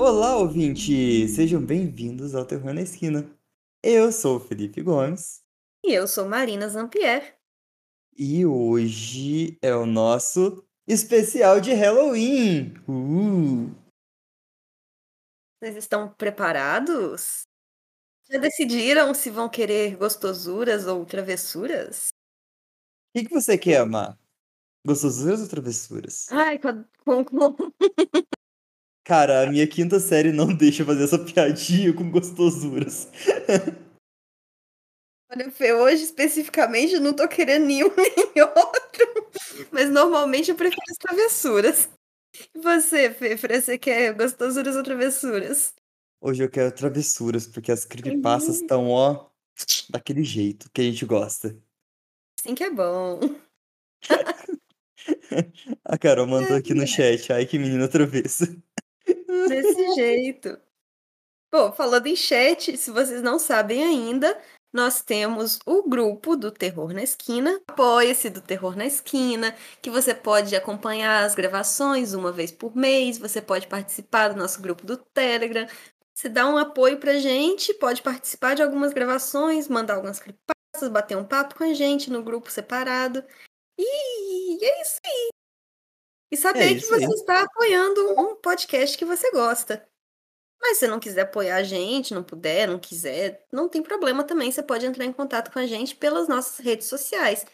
Olá, ouvinte! Sejam bem-vindos ao Terror na Esquina. Eu sou o Felipe Gomes E eu sou Marina Zampier. e hoje é o nosso especial de Halloween. Uh! Vocês estão preparados? Já decidiram se vão querer gostosuras ou travessuras? O que, que você quer, amar? Gostosuras ou travessuras? Ai, com, com, com... Cara, a minha quinta série não deixa fazer essa piadinha com gostosuras. Olha, Fê, hoje especificamente eu não tô querendo nenhum nem outro. Mas normalmente eu prefiro as travessuras. E você, Fê, você quer gostosuras ou travessuras? Hoje eu quero travessuras, porque as creepypastas estão, ó, daquele jeito que a gente gosta. Sim que é bom. A Carol mandou aqui no chat, ai que menina travessa. Desse jeito. Bom, falando em chat, se vocês não sabem ainda, nós temos o grupo do Terror na Esquina, apoia-se do Terror na Esquina, que você pode acompanhar as gravações uma vez por mês, você pode participar do nosso grupo do Telegram. Você dá um apoio pra gente, pode participar de algumas gravações, mandar algumas creepypastas, bater um papo com a gente no grupo separado. E é isso aí. E saber É que isso aí. você está apoiando um podcast que você gosta. Mas se você não quiser apoiar a gente, não puder, não quiser, não tem problema também. Você pode entrar em contato com a gente pelas nossas redes sociais.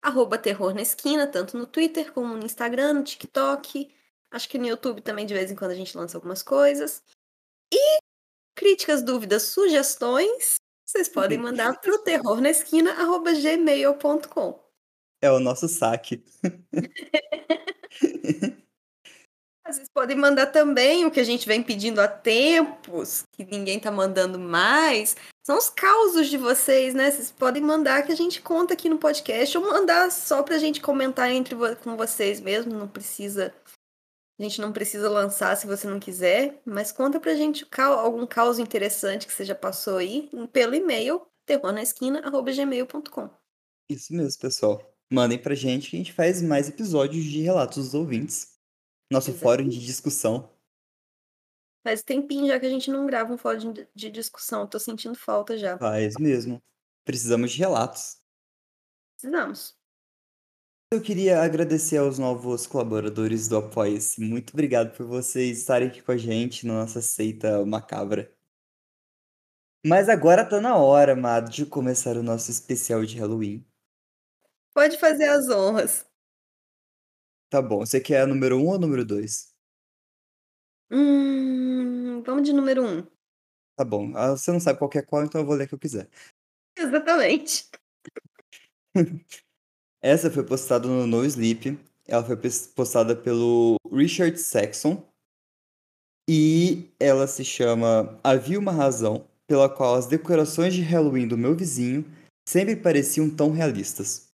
Arroba Terror na Esquina, tanto no Twitter como no Instagram, no TikTok. Acho que no YouTube também de vez em quando a gente lança algumas coisas. E críticas, dúvidas, sugestões, vocês podem mandar para o terrornaesquina.gmail.com. É o nosso saque. Vocês podem mandar também o que a gente vem pedindo há tempos, que ninguém tá mandando mais. São os causos de vocês, né? Vocês podem mandar que a gente conta aqui no podcast ou mandar só pra gente comentar entre com vocês mesmo. Não precisa. A gente não precisa lançar se você não quiser, mas conta pra gente algum caos interessante que você já passou aí pelo e-mail terrornaesquina.gmail.com. Isso mesmo, pessoal. Mandem pra gente que a gente faz mais episódios de relatos dos ouvintes. Nosso fórum de discussão. Faz tempinho já que a gente não grava um fórum de, de discussão. Tô sentindo falta já. Faz mesmo. Precisamos de relatos. Precisamos. Eu queria agradecer aos novos colaboradores do Apoia-se. Muito obrigado por vocês estarem aqui com a gente na nossa seita macabra. Mas agora tá na hora, amado, de começar o nosso especial de Halloween. Pode fazer as honras. Tá bom, você quer a número 1 um ou a número 2? Hum, vamos de número um. Tá bom, ah, você não sabe qual que é qual, então eu vou ler o que eu quiser. Exatamente. Essa foi postada no No Sleep. Ela foi postada pelo Richard Saxon. E ela se chama Havia uma razão pela qual as decorações de Halloween do meu vizinho sempre pareciam tão realistas.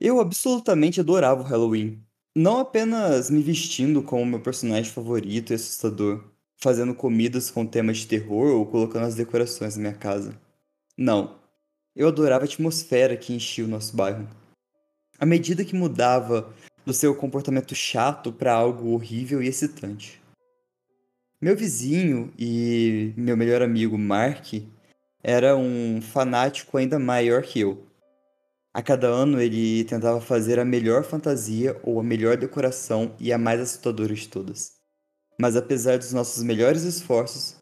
Eu absolutamente adorava o Halloween. Não apenas me vestindo como meu personagem favorito e assustador, fazendo comidas com temas de terror ou colocando as decorações na minha casa. Não. Eu adorava a atmosfera que enchia o nosso bairro. À medida que mudava do seu comportamento chato para algo horrível e excitante. Meu vizinho e meu melhor amigo Mark era um fanático ainda maior que eu. A cada ano ele tentava fazer a melhor fantasia ou a melhor decoração e a mais assustadora de todas. Mas apesar dos nossos melhores esforços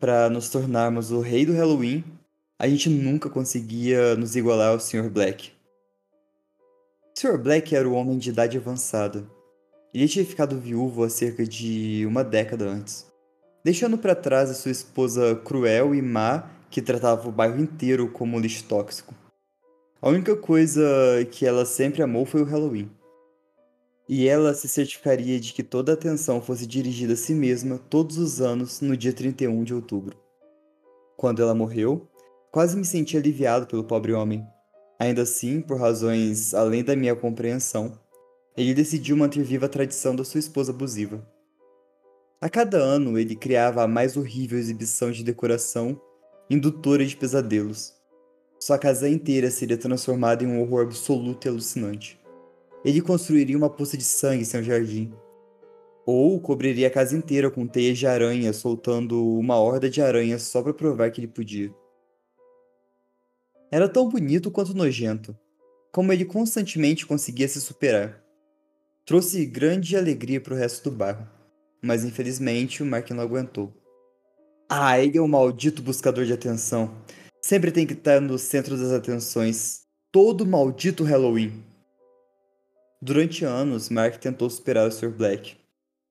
para nos tornarmos o rei do Halloween, a gente nunca conseguia nos igualar ao Sr. Black. Sr. Black era o homem de idade avançada. Ele tinha ficado viúvo há cerca de uma década antes, deixando para trás a sua esposa cruel e má que tratava o bairro inteiro como lixo tóxico. A única coisa que ela sempre amou foi o Halloween. E ela se certificaria de que toda a atenção fosse dirigida a si mesma todos os anos no dia 31 de outubro. Quando ela morreu, quase me senti aliviado pelo pobre homem. Ainda assim, por razões além da minha compreensão, ele decidiu manter viva a tradição da sua esposa abusiva. A cada ano ele criava a mais horrível exibição de decoração indutora de pesadelos. Sua casa inteira seria transformada em um horror absoluto e alucinante. Ele construiria uma poça de sangue em seu jardim. Ou cobriria a casa inteira com teias de aranha, soltando uma horda de aranhas só para provar que ele podia. Era tão bonito quanto nojento, como ele constantemente conseguia se superar. Trouxe grande alegria para o resto do bairro, mas infelizmente o Mark não aguentou. Ah, ele é um maldito buscador de atenção. Sempre tem que estar no centro das atenções. Todo maldito Halloween. Durante anos, Mark tentou superar o Sr. Black.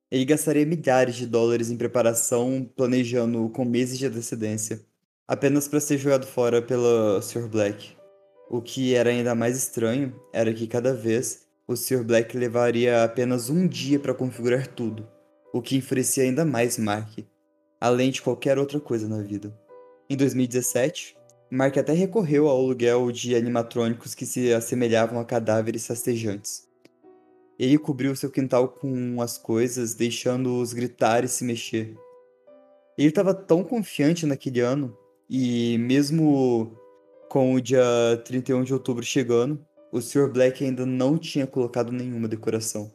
Ele gastaria milhares de dólares em preparação, planejando com meses de antecedência, apenas para ser jogado fora pela Sr. Black. O que era ainda mais estranho era que cada vez o Sr. Black levaria apenas um dia para configurar tudo, o que enfurecia ainda mais Mark, além de qualquer outra coisa na vida. Em 2017, Mark até recorreu ao aluguel de animatrônicos que se assemelhavam a cadáveres rastejantes. Ele cobriu seu quintal com as coisas, deixando-os gritar e se mexer. Ele estava tão confiante naquele ano, e mesmo com o dia 31 de outubro chegando, o Sr. Black ainda não tinha colocado nenhuma decoração.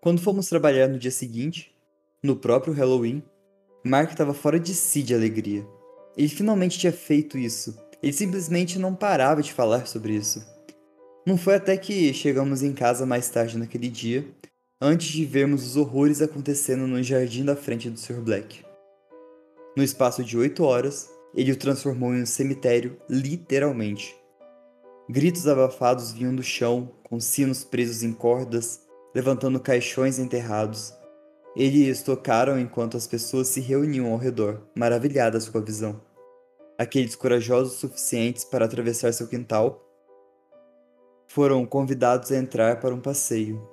Quando fomos trabalhar no dia seguinte, no próprio Halloween, Mark estava fora de si de alegria. Ele finalmente tinha feito isso. Ele simplesmente não parava de falar sobre isso. Não foi até que chegamos em casa mais tarde naquele dia, antes de vermos os horrores acontecendo no jardim da frente do Sr. Black. No espaço de oito horas, ele o transformou em um cemitério, literalmente. Gritos abafados vinham do chão, com sinos presos em cordas, levantando caixões enterrados. Eles tocaram enquanto as pessoas se reuniam ao redor, maravilhadas com a visão. Aqueles corajosos suficientes para atravessar seu quintal foram convidados a entrar para um passeio.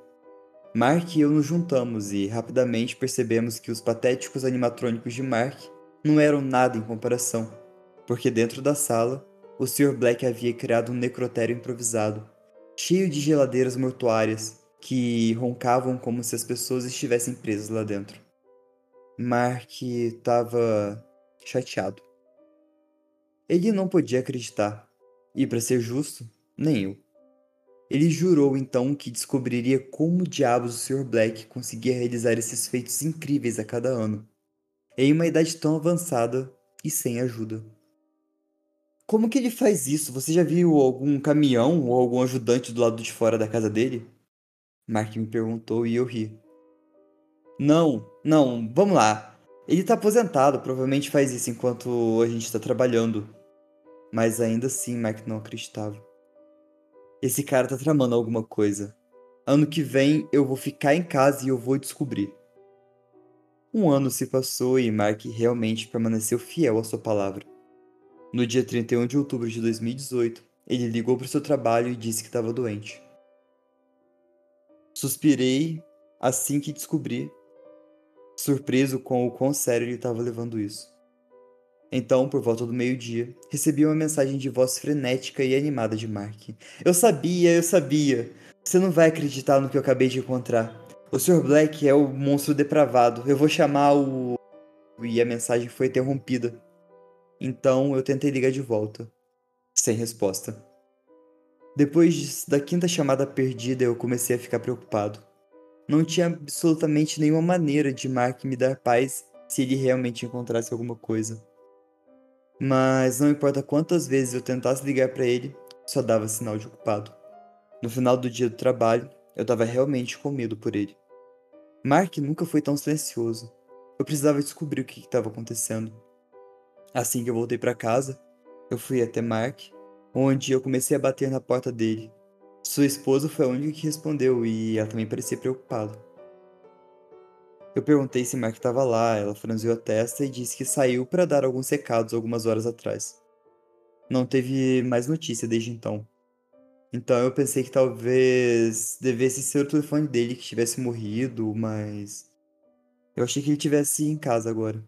Mark e eu nos juntamos e rapidamente percebemos que os patéticos animatrônicos de Mark não eram nada em comparação, porque dentro da sala, o Sr. Black havia criado um necrotério improvisado, cheio de geladeiras mortuárias que roncavam como se as pessoas estivessem presas lá dentro. Mark estava chateado. Ele não podia acreditar, e para ser justo, nem eu. Ele jurou então que descobriria como diabos o Sr. Black conseguia realizar esses feitos incríveis a cada ano, em uma idade tão avançada e sem ajuda. Como que ele faz isso? Você já viu algum caminhão ou algum ajudante do lado de fora da casa dele? Mark me perguntou e eu ri. Não, não, vamos lá. Ele tá aposentado, provavelmente faz isso enquanto a gente está trabalhando. Mas ainda assim, Mark não acreditava. Esse cara tá tramando alguma coisa. Ano que vem eu vou ficar em casa e eu vou descobrir. Um ano se passou e Mark realmente permaneceu fiel à sua palavra. No dia 31 de outubro de 2018, ele ligou para o seu trabalho e disse que estava doente. Suspirei assim que descobri, surpreso com o quão sério ele estava levando isso. Então, por volta do meio-dia, recebi uma mensagem de voz frenética e animada de Mark. Eu sabia, eu sabia. Você não vai acreditar no que eu acabei de encontrar. O Sr. Black é o monstro depravado. Eu vou chamar o. E a mensagem foi interrompida. Então eu tentei ligar de volta. Sem resposta. Depois da quinta chamada perdida, eu comecei a ficar preocupado. Não tinha absolutamente nenhuma maneira de Mark me dar paz se ele realmente encontrasse alguma coisa. Mas não importa quantas vezes eu tentasse ligar para ele, só dava sinal de ocupado. No final do dia do trabalho, eu estava realmente com medo por ele. Mark nunca foi tão silencioso. Eu precisava descobrir o que estava acontecendo. Assim que eu voltei para casa, eu fui até Mark, onde eu comecei a bater na porta dele. Sua esposa foi a única que respondeu e ela também parecia preocupada. Eu perguntei se Mark estava lá, ela franziu a testa e disse que saiu para dar alguns recados algumas horas atrás. Não teve mais notícia desde então. Então eu pensei que talvez devesse ser o telefone dele que tivesse morrido, mas. Eu achei que ele tivesse em casa agora.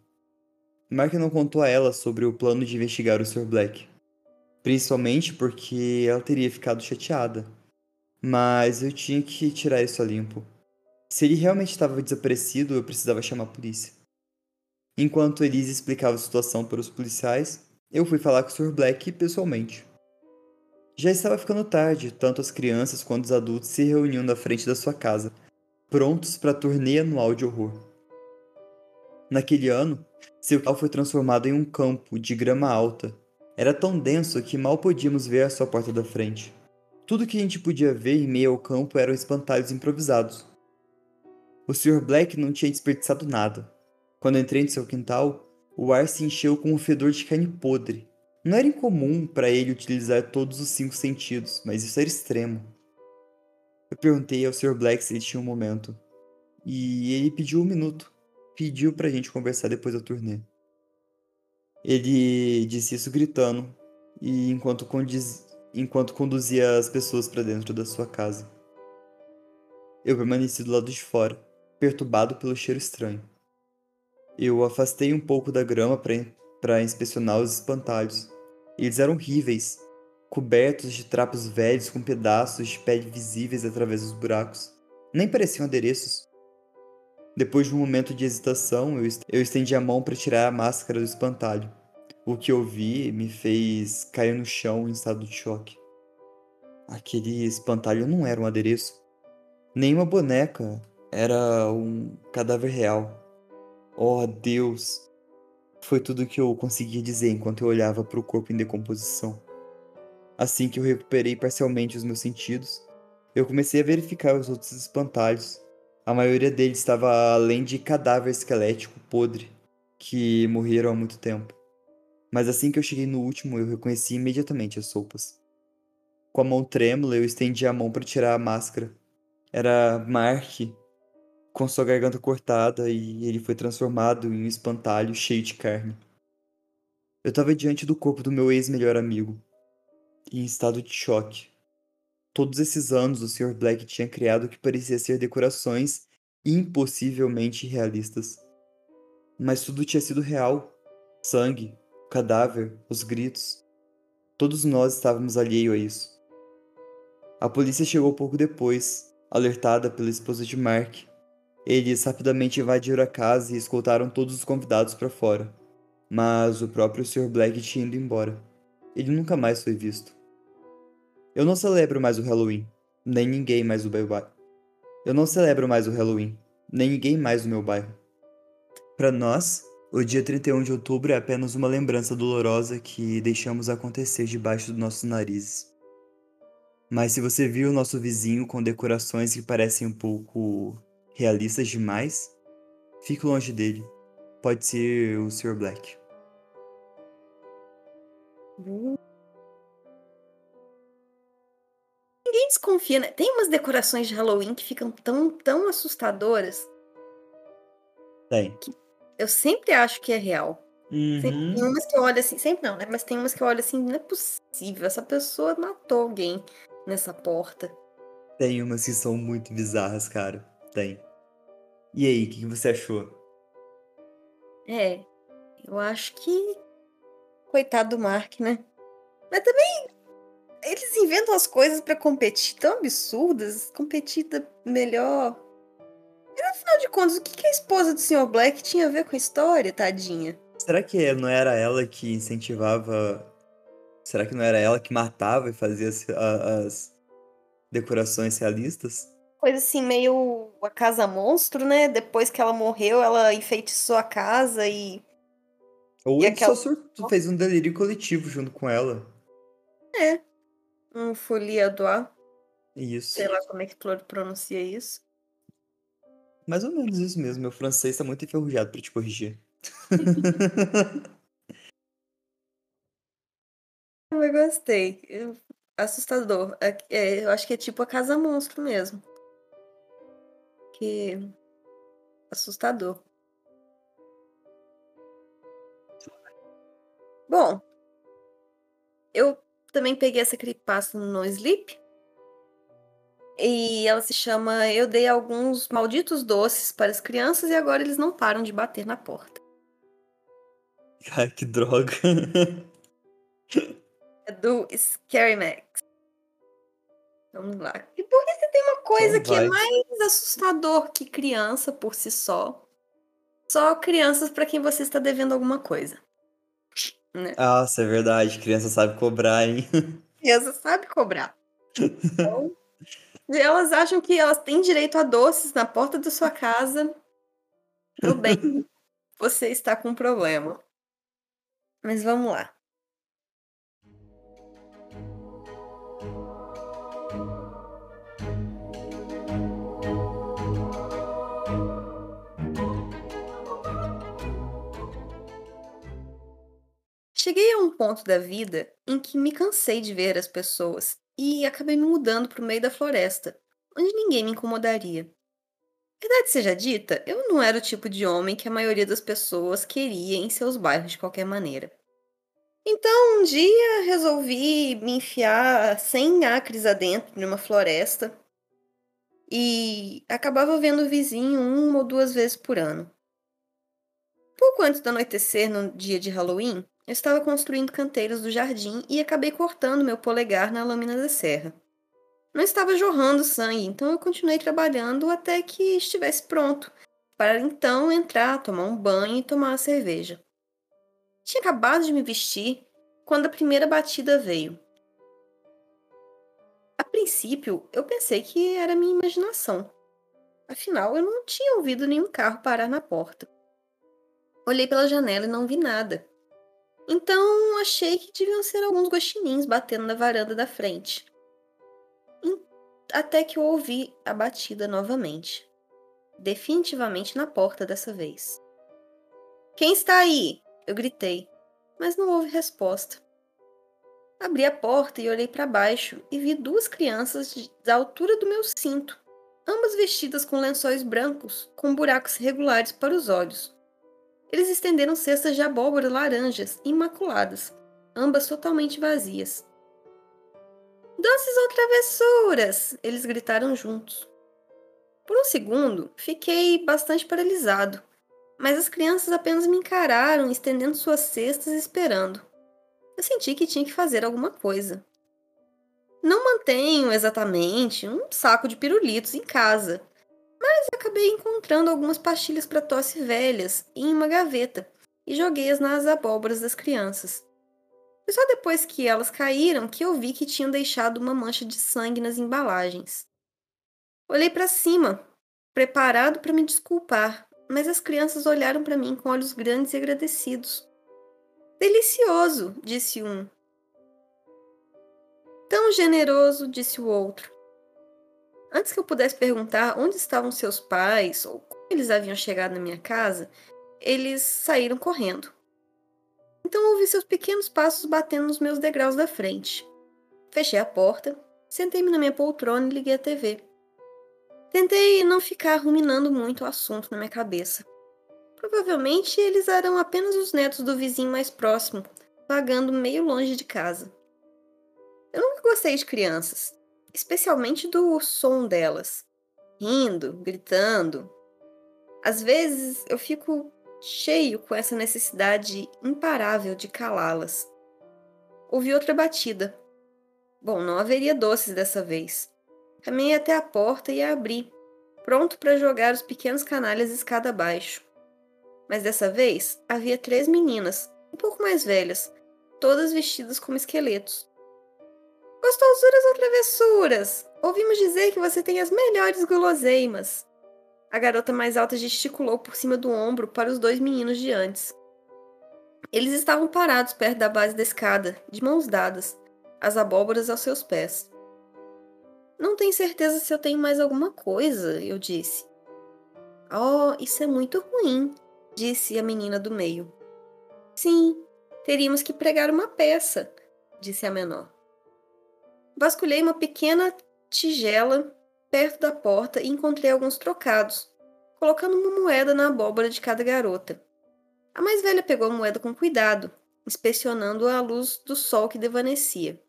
Mark não contou a ela sobre o plano de investigar o Sr. Black. Principalmente porque ela teria ficado chateada. Mas eu tinha que tirar isso a limpo. Se ele realmente estava desaparecido, eu precisava chamar a polícia. Enquanto Elise explicava a situação para os policiais, eu fui falar com o Sr. Black pessoalmente. Já estava ficando tarde, tanto as crianças quanto os adultos se reuniam na frente da sua casa, prontos para a turnê anual de horror. Naquele ano, seu quintal foi transformado em um campo de grama alta. Era tão denso que mal podíamos ver a sua porta da frente. Tudo que a gente podia ver em meio ao campo eram espantalhos improvisados. O Sr. Black não tinha desperdiçado nada. Quando entrei no seu quintal, o ar se encheu com um fedor de carne podre. Não era incomum para ele utilizar todos os cinco sentidos, mas isso era extremo. Eu perguntei ao Sr. Black se ele tinha um momento. E ele pediu um minuto pediu pra gente conversar depois da turnê. Ele disse isso gritando e enquanto, condiz... enquanto conduzia as pessoas para dentro da sua casa. Eu permaneci do lado de fora, perturbado pelo cheiro estranho. Eu afastei um pouco da grama para inspecionar os espantalhos. Eles eram horríveis, cobertos de trapos velhos com pedaços de pele visíveis através dos buracos. Nem pareciam adereços. Depois de um momento de hesitação, eu estendi a mão para tirar a máscara do espantalho. O que eu vi me fez cair no chão em estado de choque. Aquele espantalho não era um adereço, nem uma boneca, era um cadáver real. Oh, Deus! Foi tudo que eu conseguia dizer enquanto eu olhava para o corpo em decomposição. Assim que eu recuperei parcialmente os meus sentidos, eu comecei a verificar os outros espantalhos a maioria deles estava além de cadáver esquelético podre, que morreram há muito tempo. Mas assim que eu cheguei no último, eu reconheci imediatamente as sopas. Com a mão trêmula, eu estendi a mão para tirar a máscara. Era Mark, com sua garganta cortada, e ele foi transformado em um espantalho cheio de carne. Eu estava diante do corpo do meu ex-melhor amigo, em estado de choque. Todos esses anos, o Sr. Black tinha criado o que parecia ser decorações impossivelmente realistas. Mas tudo tinha sido real. Sangue, cadáver, os gritos. Todos nós estávamos alheio a isso. A polícia chegou pouco depois, alertada pela esposa de Mark. Eles rapidamente invadiram a casa e escoltaram todos os convidados para fora. Mas o próprio Sr. Black tinha ido embora. Ele nunca mais foi visto. Eu não celebro mais o Halloween, nem ninguém mais do meu bairro. Eu não celebro mais o Halloween, nem ninguém mais do meu bairro. Para nós, o dia 31 de outubro é apenas uma lembrança dolorosa que deixamos acontecer debaixo dos nossos narizes. Mas se você viu o nosso vizinho com decorações que parecem um pouco realistas demais, fique longe dele. Pode ser o Sr. Black. Hum. ninguém desconfia, né? Tem umas decorações de Halloween que ficam tão, tão assustadoras. Tem. Eu sempre acho que é real. Uhum. Tem umas que eu olho assim, sempre não, né? Mas tem umas que eu olho assim, não é possível. Essa pessoa matou alguém nessa porta. Tem umas que são muito bizarras, cara. Tem. E aí, o que, que você achou? É, eu acho que. Coitado do Mark, né? Mas também eles inventam as coisas para competir tão absurdas, competir melhor. E no final de contas, o que, que a esposa do Sr. Black tinha a ver com a história, tadinha? Será que não era ela que incentivava. Será que não era ela que matava e fazia as, as decorações realistas? Coisa assim, meio a casa monstro, né? Depois que ela morreu, ela enfeitiçou a casa e. Ou e ele aquela... só surtou, fez um delírio coletivo junto com ela. É. Um folia doigt. Isso. Sei lá como é que pronuncia isso. Mais ou menos isso mesmo. Meu francês tá muito enferrujado pra te corrigir. eu gostei. Assustador. É, é, eu acho que é tipo a Casa Monstro mesmo. Que. Assustador. Bom, eu também peguei essa creepypasta no Sleep. E ela se chama Eu dei alguns malditos doces para as crianças e agora eles não param de bater na porta. Ai, que droga. é do Scary Max. Vamos lá. E por que você tem uma coisa Então que é mais assustador que criança por si só. Só crianças pra quem você está devendo alguma coisa. Né? Nossa, é verdade. Criança sabe cobrar, hein? Criança sabe cobrar. Então, elas acham que elas têm direito a doces na porta da sua casa. Tudo bem, você está com um problema. Mas vamos lá. Cheguei a um ponto da vida em que me cansei de ver as pessoas e acabei me mudando para o meio da floresta, onde ninguém me incomodaria. Verdade seja dita, eu não era o tipo de homem que a maioria das pessoas queria em seus bairros de qualquer maneira. Então, um dia resolvi me enfiar sem acres adentro de uma floresta e acabava vendo o vizinho uma ou duas vezes por ano. Pouco antes do anoitecer, no dia de Halloween, eu estava construindo canteiros do jardim e acabei cortando meu polegar na lâmina da serra. Não estava jorrando sangue, então eu continuei trabalhando até que estivesse pronto, para então entrar, tomar um banho e tomar uma cerveja. Tinha acabado de me vestir quando a primeira batida veio. A princípio, eu pensei que era minha imaginação. Afinal, eu não tinha ouvido nenhum carro parar na porta. Olhei pela janela e não vi nada. Então, achei que deviam ser alguns guaxinins batendo na varanda da frente. Até que eu ouvi a batida novamente. Definitivamente na porta dessa vez. Quem está aí? Eu gritei, mas não houve resposta. Abri a porta e olhei para baixo e vi duas crianças da altura do meu cinto, ambas vestidas com lençóis brancos, com buracos regulares para os olhos. Eles estenderam cestas de abóbora laranjas, imaculadas, ambas totalmente vazias. Doces ou travessuras! Eles gritaram juntos. Por um segundo, fiquei bastante paralisado, mas as crianças apenas me encararam, estendendo suas cestas e esperando. Eu senti que tinha que fazer alguma coisa. Não mantenho exatamente um saco de pirulitos em casa, mas acabei encontrando algumas pastilhas para tosse velhas em uma gaveta e joguei-as nas abóboras das crianças. Foi só depois que elas caíram que eu vi que tinham deixado uma mancha de sangue nas embalagens. Olhei para cima, preparado para me desculpar, mas as crianças olharam para mim com olhos grandes e agradecidos. Delicioso, disse um. Tão generoso, disse o outro. Antes que eu pudesse perguntar onde estavam seus pais ou como eles haviam chegado na minha casa, eles saíram correndo. Então ouvi seus pequenos passos batendo nos meus degraus da frente. Fechei a porta, sentei-me na minha poltrona e liguei a TV. Tentei não ficar ruminando muito o assunto na minha cabeça. Provavelmente eles eram apenas os netos do vizinho mais próximo, vagando meio longe de casa. Eu nunca gostei de crianças, especialmente do som delas, rindo, gritando. Às vezes eu fico cheio com essa necessidade imparável de calá-las. Ouvi outra batida. Bom, não haveria doces dessa vez. Caminhei até a porta e a abri, pronto para jogar os pequenos canalhas escada abaixo. Mas dessa vez havia três meninas, um pouco mais velhas, todas vestidas como esqueletos. Gostosuras ou travessuras? Ouvimos dizer que você tem as melhores guloseimas. A garota mais alta gesticulou por cima do ombro para os dois meninos de antes. Eles estavam parados perto da base da escada, de mãos dadas, as abóboras aos seus pés. Não tenho certeza se eu tenho mais alguma coisa, eu disse. Oh, isso é muito ruim, disse a menina do meio. Sim, teríamos que pregar uma peça, disse a menor. Vasculhei uma pequena tigela perto da porta e encontrei alguns trocados, colocando uma moeda na abóbora de cada garota. A mais velha pegou a moeda com cuidado, inspecionando-a à luz do sol que devanecia.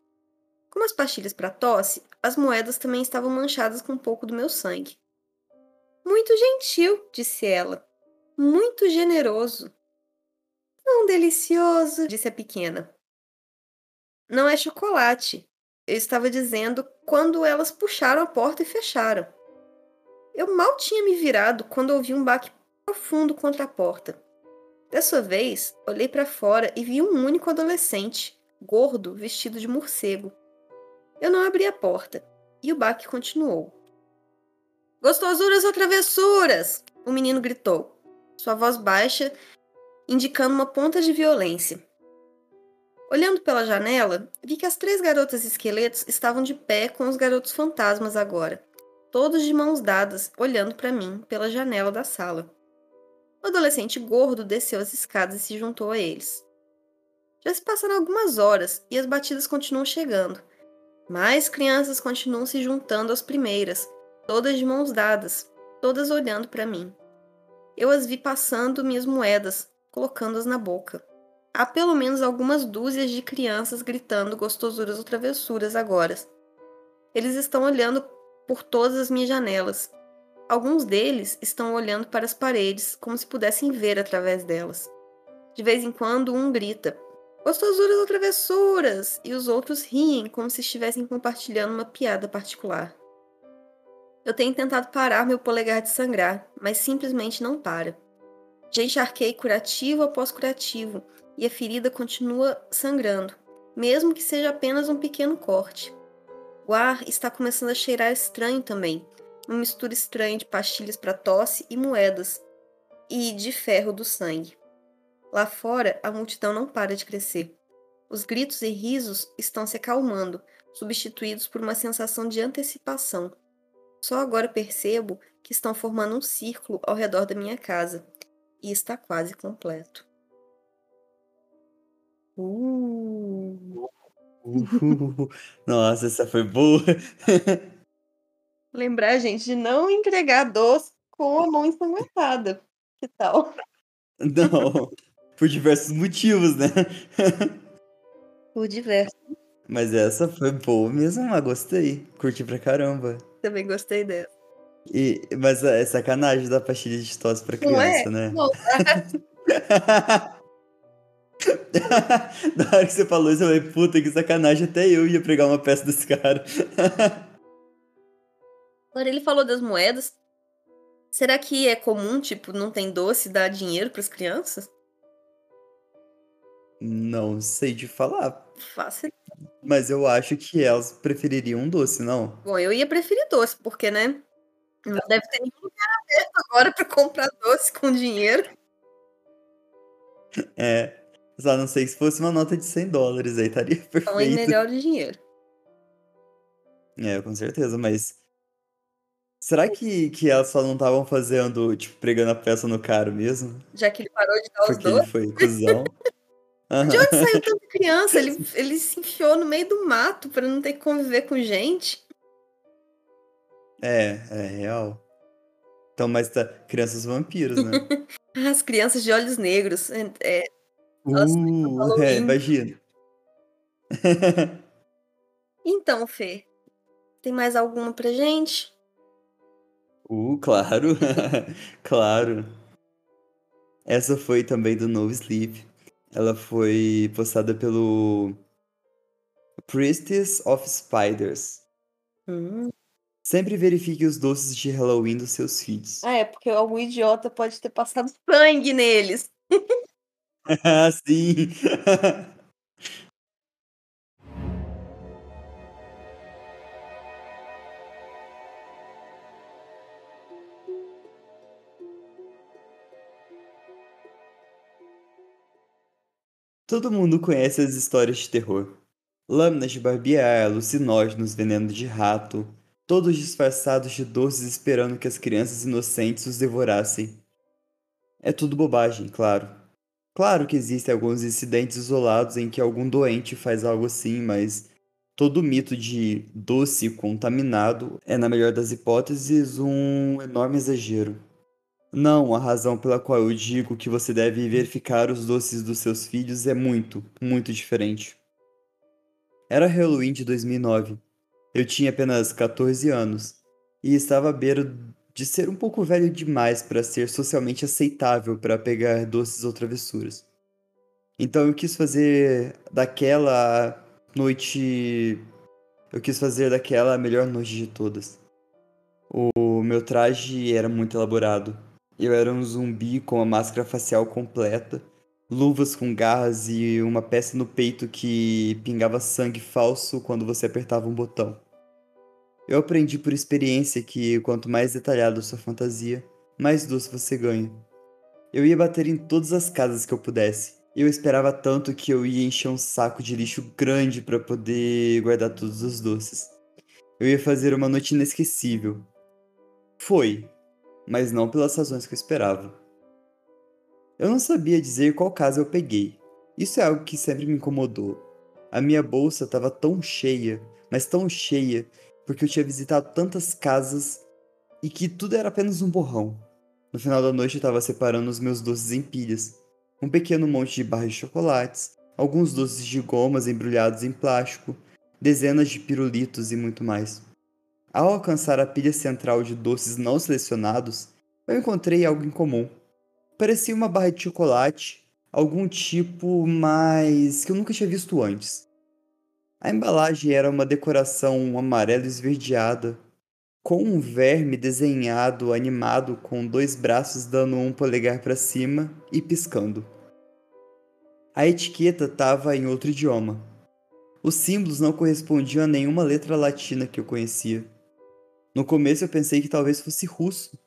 Como as pastilhas para tosse, as moedas também estavam manchadas com um pouco do meu sangue. Muito gentil, disse ela. Muito generoso. Tão delicioso, disse a pequena. Não é chocolate. Eu estava dizendo quando elas puxaram a porta e fecharam. Eu mal tinha me virado quando ouvi um baque profundo contra a porta. Dessa vez, olhei para fora e vi um único adolescente, gordo, vestido de morcego. Eu não abri a porta e o baque continuou. Gostosuras ou travessuras! O menino gritou, sua voz baixa, indicando uma ponta de violência. Olhando pela janela, vi que as três garotas esqueletos estavam de pé com os garotos fantasmas agora, todos de mãos dadas, olhando para mim pela janela da sala. O adolescente gordo desceu as escadas e se juntou a eles. Já se passaram algumas horas e as batidas continuam chegando. Mais crianças continuam se juntando às primeiras, todas de mãos dadas, todas olhando para mim. Eu as vi passando minhas moedas, colocando-as na boca. Há pelo menos algumas dúzias de crianças gritando gostosuras ou travessuras agora. Eles estão olhando por todas as minhas janelas. Alguns deles estão olhando para as paredes, como se pudessem ver através delas. De vez em quando, um grita: Gostosuras ou travessuras! E os outros riem, como se estivessem compartilhando uma piada particular. Eu tenho tentado parar meu polegar de sangrar, mas simplesmente não para. Já encharquei curativo após curativo, e a ferida continua sangrando, mesmo que seja apenas um pequeno corte. O ar está começando a cheirar estranho também, uma mistura estranha de pastilhas para tosse e moedas, e de ferro do sangue. Lá fora, a multidão não para de crescer. Os gritos e risos estão se acalmando, substituídos por uma sensação de antecipação. Só agora percebo que estão formando um círculo ao redor da minha casa, e está quase completo. Uh. Uh, nossa, essa foi boa. Lembrar, gente, de não entregar doce com a mão ensanguentada. Que tal? Não, por diversos motivos, né? Por diversos. Mas essa foi boa mesmo, mas gostei. Curti pra caramba. Também gostei dessa. E, mas é sacanagem dar pastilha de tosse pra criança, não é? né? Não, Na hora que você falou isso, eu falei, puta, que sacanagem, até eu ia pregar uma peça desse cara. Agora ele falou das moedas. Será que é comum, tipo, não tem doce dar dinheiro para as crianças? Não sei de falar. Fácil. Mas eu acho que elas prefeririam um doce, não? Bom, eu ia preferir doce, porque, né? Não deve ter nenhum lugar aberto agora para comprar doce com dinheiro. É. Só não sei se fosse uma nota de 100 dólares aí, estaria perfeito. Então é melhor de dinheiro. É, com certeza, mas. Será que, que elas só não estavam fazendo, tipo, pregando a peça no cara mesmo? Já que ele parou de dar os Porque ele foi cuzão. Aham. De onde saiu tanta criança? Ele, ele se enfiou no meio do mato para não ter que conviver com gente. É, é real. Então, mas tá. Crianças vampiros, né? As crianças de olhos negros. É, é, Uh, é, imagina. Então, Fê, tem mais alguma pra gente? Uh, claro. claro. Essa foi também do No Sleep. Ela foi postada pelo Priestess of Spiders. Hum. Sempre verifique os doces de Halloween dos seus filhos. Ah, é porque algum idiota pode ter passado sangue neles. Sim! Todo mundo conhece as histórias de terror. Lâminas de barbear, alucinógenos, veneno de rato, todos disfarçados de doces esperando que as crianças inocentes os devorassem. É tudo bobagem, claro. Claro que existem alguns incidentes isolados em que algum doente faz algo assim, mas todo mito de doce contaminado é, na melhor das hipóteses, um enorme exagero. Não, a razão pela qual eu digo que você deve verificar os doces dos seus filhos é muito, muito diferente. Era Halloween de 2009. Eu tinha apenas 14 anos e estava à beira de ser um pouco velho demais para ser socialmente aceitável para pegar doces ou travessuras. Então eu quis fazer daquela noite. Eu quis fazer daquela a melhor noite de todas. O meu traje era muito elaborado. Eu era um zumbi com a máscara facial completa, luvas com garras e uma peça no peito que pingava sangue falso quando você apertava um botão. Eu aprendi por experiência que quanto mais detalhada sua fantasia, mais doce você ganha. Eu ia bater em todas as casas que eu pudesse. Eu esperava tanto que eu ia encher um saco de lixo grande para poder guardar todos os doces. Eu ia fazer uma noite inesquecível. Foi, mas não pelas razões que eu esperava. Eu não sabia dizer qual casa eu peguei. Isso é algo que sempre me incomodou. A minha bolsa estava tão cheia, mas tão cheia, porque eu tinha visitado tantas casas e que tudo era apenas um borrão. No final da noite eu estava separando os meus doces em pilhas. Um pequeno monte de barras de chocolates, alguns doces de gomas embrulhados em plástico, dezenas de pirulitos e muito mais. Ao alcançar a pilha central de doces não selecionados, eu encontrei algo em comum. Parecia uma barra de chocolate, algum tipo, mas que eu nunca tinha visto antes. A embalagem era uma decoração amarela esverdeada, com um verme desenhado animado com dois braços dando um polegar para cima e piscando. A etiqueta estava em outro idioma. Os símbolos não correspondiam a nenhuma letra latina que eu conhecia. No começo eu pensei que talvez fosse russo,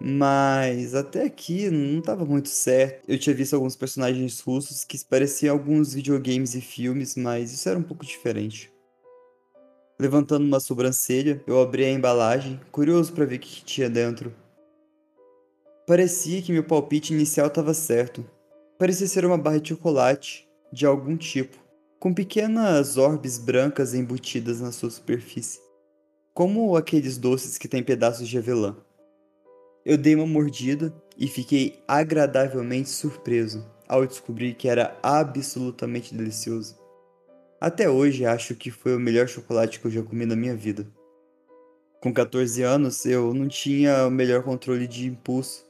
mas até aqui não estava muito certo. Eu tinha visto alguns personagens russos que pareciam alguns videogames e filmes, mas isso era um pouco diferente. Levantando uma sobrancelha, eu abri a embalagem, curioso para ver o que tinha dentro. Parecia que meu palpite inicial estava certo. Parecia ser uma barra de chocolate, de algum tipo, com pequenas orbes brancas embutidas na sua superfície, como aqueles doces que têm pedaços de avelã. Eu dei uma mordida e fiquei agradavelmente surpreso ao descobrir que era absolutamente delicioso. Até hoje acho que foi o melhor chocolate que eu já comi na minha vida. Com 14 anos, eu não tinha o melhor controle de impulso.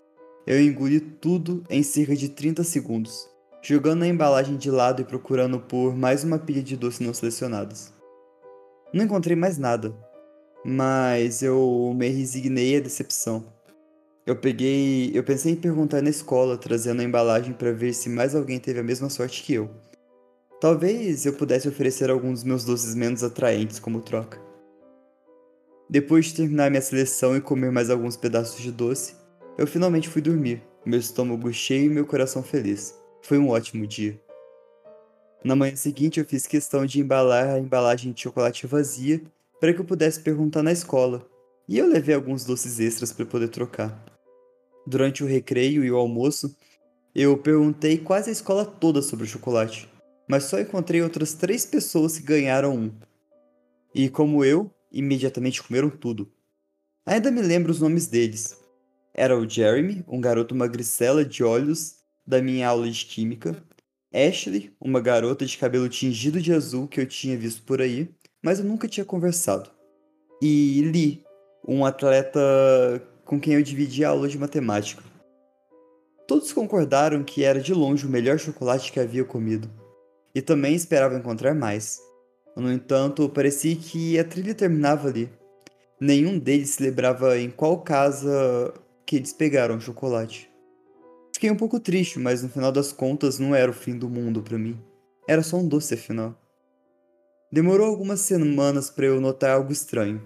Eu engoli tudo em cerca de 30 segundos, jogando a embalagem de lado e procurando por mais uma pilha de doces não selecionadas. Não encontrei mais nada, mas eu me resignei à decepção. Eu peguei. Eu pensei em perguntar na escola, trazendo a embalagem para ver se mais alguém teve a mesma sorte que eu. Talvez eu pudesse oferecer alguns dos meus doces menos atraentes como troca. Depois de terminar minha seleção e comer mais alguns pedaços de doce, eu finalmente fui dormir, meu estômago cheio e meu coração feliz. Foi um ótimo dia. Na manhã seguinte, eu fiz questão de embalar a embalagem de chocolate vazia para que eu pudesse perguntar na escola, e eu levei alguns doces extras para poder trocar. Durante o recreio e o almoço, eu perguntei quase a escola toda sobre o chocolate, mas só encontrei outras três pessoas que ganharam um. E como eu, imediatamente comeram tudo. Ainda me lembro os nomes deles. Era o Jeremy, um garoto magricela de olhos da minha aula de química, Ashley, uma garota de cabelo tingido de azul que eu tinha visto por aí, mas eu nunca tinha conversado, e Lee, um atleta com quem eu dividi a aula de matemática. Todos concordaram que era de longe o melhor chocolate que havia comido, e também esperavam encontrar mais. No entanto, parecia que a trilha terminava ali. Nenhum deles se lembrava em qual casa que eles pegaram o chocolate. Fiquei um pouco triste, mas no final das contas não era o fim do mundo para mim. Era só um doce afinal. Demorou algumas semanas para eu notar algo estranho.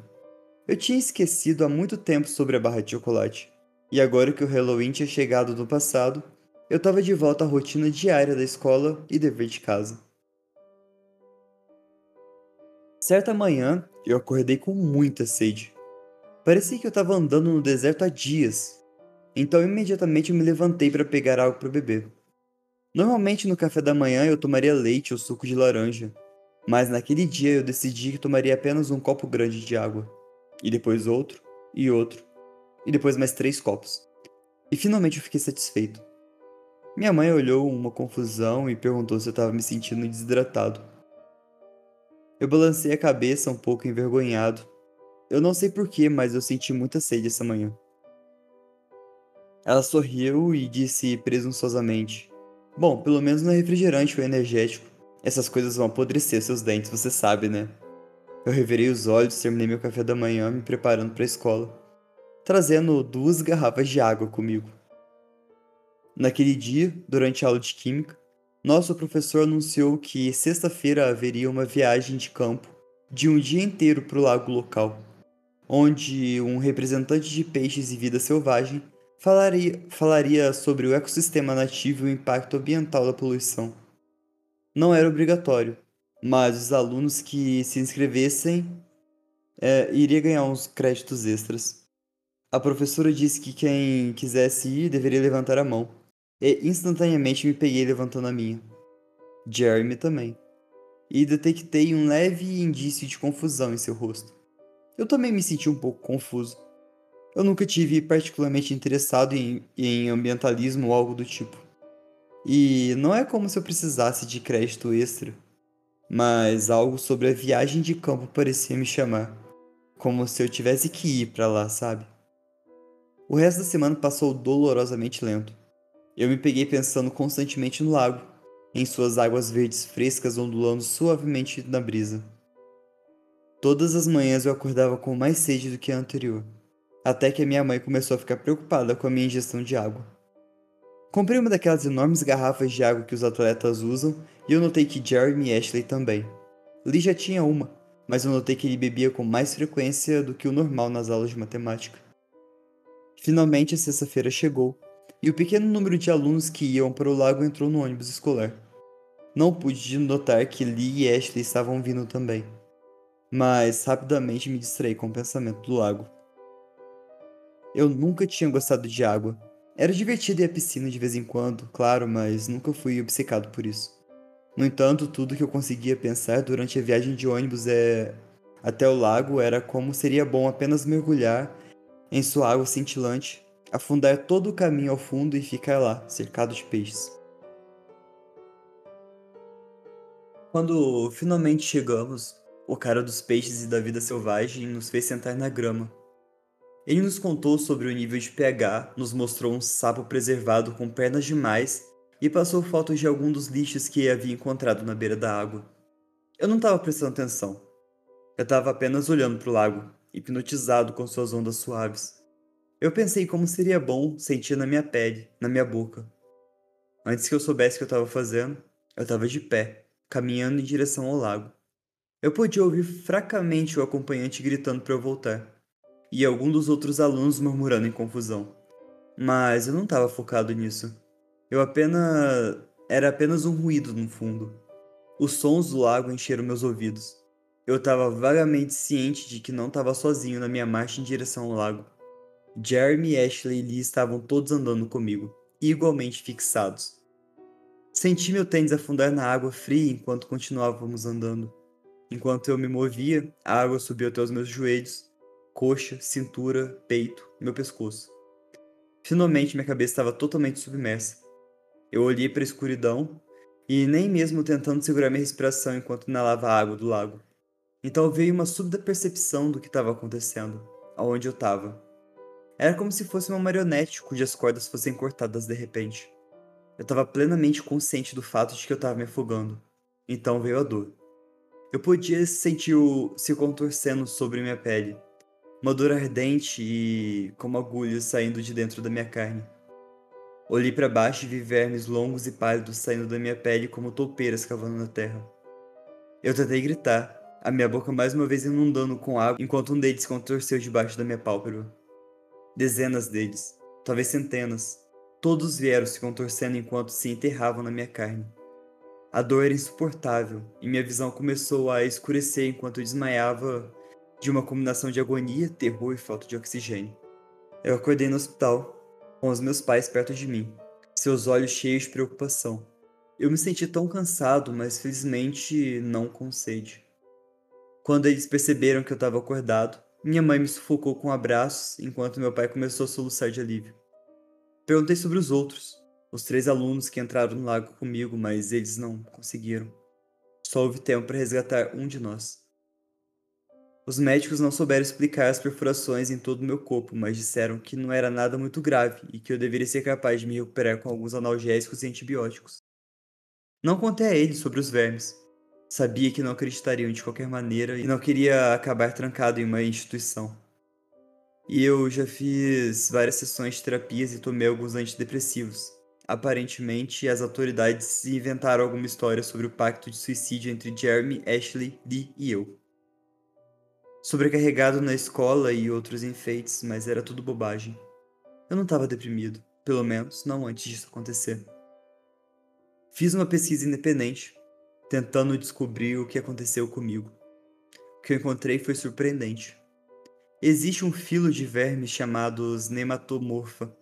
Eu tinha esquecido há muito tempo sobre a barra de chocolate, e agora que o Halloween tinha chegado no passado, eu estava de volta à rotina diária da escola e dever de casa. Certa manhã, eu acordei com muita sede. Parecia que eu estava andando no deserto há dias, então imediatamente eu me levantei para pegar algo para beber. Normalmente no café da manhã eu tomaria leite ou suco de laranja, mas naquele dia eu decidi que tomaria apenas um copo grande de água e depois outro, e outro, e depois mais três copos. E finalmente eu fiquei satisfeito. Minha mãe olhou uma confusão e perguntou se eu estava me sentindo desidratado. Eu balancei a cabeça um pouco envergonhado. Eu não sei porquê, mas eu senti muita sede essa manhã. Ela sorriu e disse presunçosamente: Bom, pelo menos não é refrigerante ou energético. Essas coisas vão apodrecer seus dentes, você sabe, né? Eu revirei os olhos, terminei meu café da manhã, me preparando para a escola. trazendo duas garrafas de água comigo. Naquele dia, durante a aula de Química, nosso professor anunciou que sexta-feira haveria uma viagem de campo de um dia inteiro para o lago local, onde um representante de peixes e vida selvagem falaria, falaria sobre o ecossistema nativo e o impacto ambiental da poluição. Não era obrigatório, mas os alunos que se inscrevessem é, iria ganhar uns créditos extras. A professora disse que quem quisesse ir deveria levantar a mão, e instantaneamente me peguei levantando a minha. Jeremy também. E detectei um leve indício de confusão em seu rosto. Eu também me senti um pouco confuso. Eu nunca tive particularmente interessado em, em ambientalismo ou algo do tipo. E não é como se eu precisasse de crédito extra, mas algo sobre a viagem de campo parecia me chamar, como se eu tivesse que ir para lá, sabe? O resto da semana passou dolorosamente lento. Eu me peguei pensando constantemente no lago, em suas águas verdes frescas ondulando suavemente na brisa. Todas as manhãs eu acordava com mais sede do que a anterior até que a minha mãe começou a ficar preocupada com a minha ingestão de água. Comprei uma daquelas enormes garrafas de água que os atletas usam e eu notei que Jeremy e Ashley também. Lee já tinha uma, mas eu notei que ele bebia com mais frequência do que o normal nas aulas de matemática. Finalmente a sexta-feira chegou e o pequeno número de alunos que iam para o lago entrou no ônibus escolar. Não pude notar que Lee e Ashley estavam vindo também, mas rapidamente me distraí com o pensamento do lago. Eu nunca tinha gostado de água. Era divertido ir à piscina de vez em quando, claro, mas nunca fui obcecado por isso. No entanto, tudo que eu conseguia pensar durante a viagem de ônibus é... até o lago era como seria bom apenas mergulhar em sua água cintilante, afundar todo o caminho ao fundo e ficar lá, cercado de peixes. Quando finalmente chegamos, o cara dos peixes e da vida selvagem nos fez sentar na grama, ele nos contou sobre o nível de pH, nos mostrou um sapo preservado com pernas demais e passou fotos de algum dos lixos que havia encontrado na beira da água. Eu não estava prestando atenção. Eu estava apenas olhando para o lago, hipnotizado com suas ondas suaves. Eu pensei como seria bom sentir na minha pele, na minha boca. Antes que eu soubesse o que eu estava fazendo, eu estava de pé, caminhando em direção ao lago. Eu podia ouvir fracamente o acompanhante gritando para eu voltar e algum dos outros alunos murmurando em confusão. Mas eu não estava focado nisso. Eu apenas. Era apenas um ruído no fundo. Os sons do lago encheram meus ouvidos. Eu estava vagamente ciente de que não estava sozinho na minha marcha em direção ao lago. Jeremy, Ashley e Lee estavam todos andando comigo, igualmente fixados. Senti meu tênis afundar na água fria enquanto continuávamos andando. Enquanto eu me movia, a água subiu até os meus joelhos coxa, cintura, peito, meu pescoço. Finalmente minha cabeça estava totalmente submersa. Eu olhei para a escuridão e nem mesmo tentando segurar minha respiração enquanto inalava a água do lago. Então veio uma súbita percepção do que estava acontecendo, aonde eu estava. Era como se fosse uma marionete cujas cordas fossem cortadas de repente. Eu estava plenamente consciente do fato de que eu estava me afogando. Então veio a dor. Eu podia sentir o se contorcendo sobre minha pele, uma dor ardente e como agulhas saindo de dentro da minha carne. Olhei para baixo e vi vermes longos e pálidos saindo da minha pele como toupeiras cavando na terra. Eu tentei gritar, a minha boca mais uma vez inundando com água enquanto um deles contorceu debaixo da minha pálpebra. Dezenas deles, talvez centenas, todos vieram se contorcendo enquanto se enterravam na minha carne. A dor era insuportável e minha visão começou a escurecer enquanto eu desmaiava de uma combinação de agonia, terror e falta de oxigênio. Eu acordei no hospital, com os meus pais perto de mim, seus olhos cheios de preocupação. Eu me senti tão cansado, mas felizmente não com sede. Quando eles perceberam que eu estava acordado, minha mãe me sufocou com abraços enquanto meu pai começou a soluçar de alívio. Perguntei sobre os outros, os três alunos que entraram no lago comigo, mas eles não conseguiram. Só houve tempo para resgatar um de nós. Os médicos não souberam explicar as perfurações em todo o meu corpo, mas disseram que não era nada muito grave e que eu deveria ser capaz de me recuperar com alguns analgésicos e antibióticos. Não contei a eles sobre os vermes. Sabia que não acreditariam de qualquer maneira e não queria acabar trancado em uma instituição. E eu já fiz várias sessões de terapias e tomei alguns antidepressivos. Aparentemente, as autoridades inventaram alguma história sobre o pacto de suicídio entre Jeremy, Ashley, Lee e eu. Sobrecarregado na escola e outros enfeites, mas era tudo bobagem. Eu não estava deprimido, pelo menos não antes disso acontecer. Fiz uma pesquisa independente, tentando descobrir o que aconteceu comigo. O que eu encontrei foi surpreendente. Existe um filo de vermes chamados nematomorfa,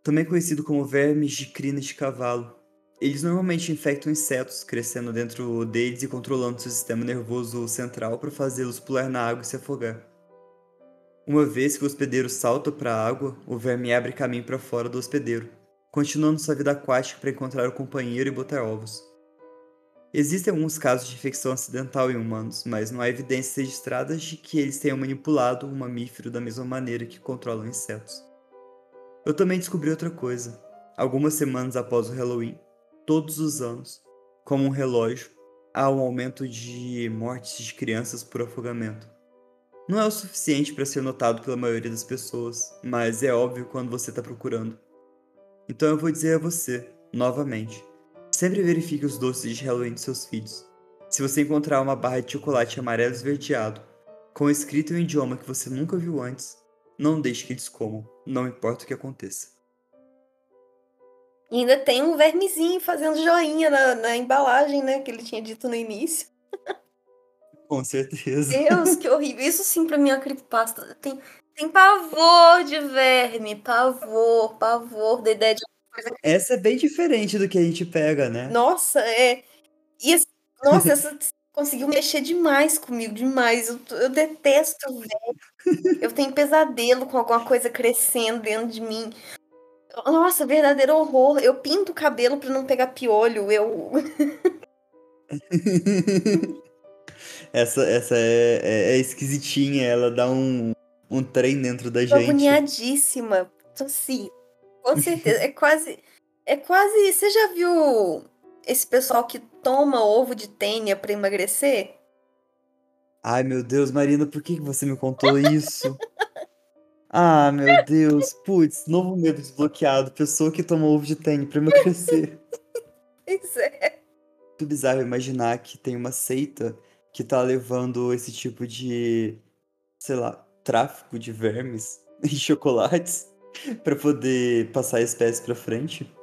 também conhecido como vermes de crina de cavalo. Eles normalmente infectam insetos, crescendo dentro deles e controlando seu sistema nervoso central para fazê-los pular na água e se afogar. Uma vez que o hospedeiro salta para a água, o verme abre caminho para fora do hospedeiro, continuando sua vida aquática para encontrar o companheiro e botar ovos. Existem alguns casos de infecção acidental em humanos, mas não há evidências registradas de que eles tenham manipulado um mamífero da mesma maneira que controlam insetos. Eu também descobri outra coisa. Algumas semanas após o Halloween, todos os anos, como um relógio, há um aumento de mortes de crianças por afogamento. Não é o suficiente para ser notado pela maioria das pessoas, mas é óbvio quando você está procurando. Então eu vou dizer a você, novamente, sempre verifique os doces de Halloween de seus filhos. Se você encontrar uma barra de chocolate amarelo esverdeado, com escrito em um idioma que você nunca viu antes, não deixe que eles comam, não importa o que aconteça. E ainda tem um vermezinho fazendo joinha na, na embalagem, né? Que ele tinha dito no início. Com certeza. Deus, que horrível. Isso sim pra mim é uma creepypasta. Tem, tem pavor de verme, pavor, pavor da ideia de coisa. Essa é bem diferente do que a gente pega, né? Nossa, é. E, esse- nossa, essa conseguiu mexer demais comigo, demais. Eu, eu detesto verme. Eu tenho pesadelo com alguma coisa crescendo dentro de mim. Nossa, verdadeiro horror. Eu pinto o cabelo pra não pegar piolho. Eu. essa essa é, é, é esquisitinha, ela dá um, um trem dentro da Tô gente. agoniadíssima. Então, sim, com certeza. É quase. É quase. Você já viu esse pessoal que toma ovo de tênia pra emagrecer? Ai, meu Deus, Marina, por que você me contou isso? Ah, meu Deus, putz, novo medo desbloqueado. Pessoa que toma ovo de tênis pra emagrecer. Pois é. muito bizarro imaginar que tem uma seita que tá levando esse tipo de, sei lá, tráfico de vermes e chocolates pra poder passar a espécie pra frente.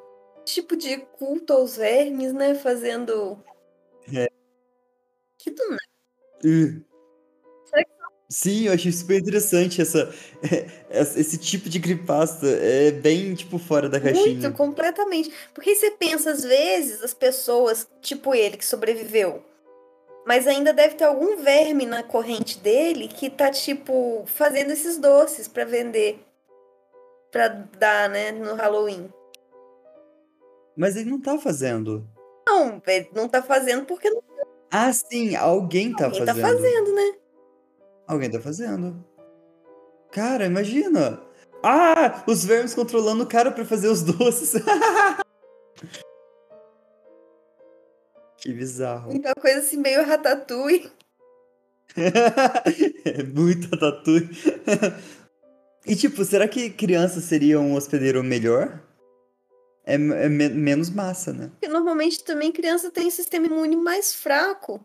Tipo de culto aos vermes, né? Fazendo. É. Que do nada. Uh. Sim, eu achei super interessante essa, esse tipo de creepypasta. É bem, tipo, fora da caixinha. Muito, completamente. Porque você pensa, às vezes, as pessoas, tipo ele, que sobreviveu. Mas ainda deve ter algum verme na corrente dele que tá, tipo, fazendo esses doces pra vender. Pra dar, né, no Halloween. Mas ele não tá fazendo. Não, ele não tá fazendo porque não Ah, sim, alguém tá alguém fazendo. tá fazendo, né? Alguém tá fazendo. Cara, imagina. Ah, os vermes controlando o cara pra fazer os doces. que bizarro. Uma coisa assim, meio ratatouille. é muito tatu. e tipo, será que criança seria um hospedeiro melhor? É, é me- menos massa, né? Porque normalmente também criança tem sistema imune mais fraco.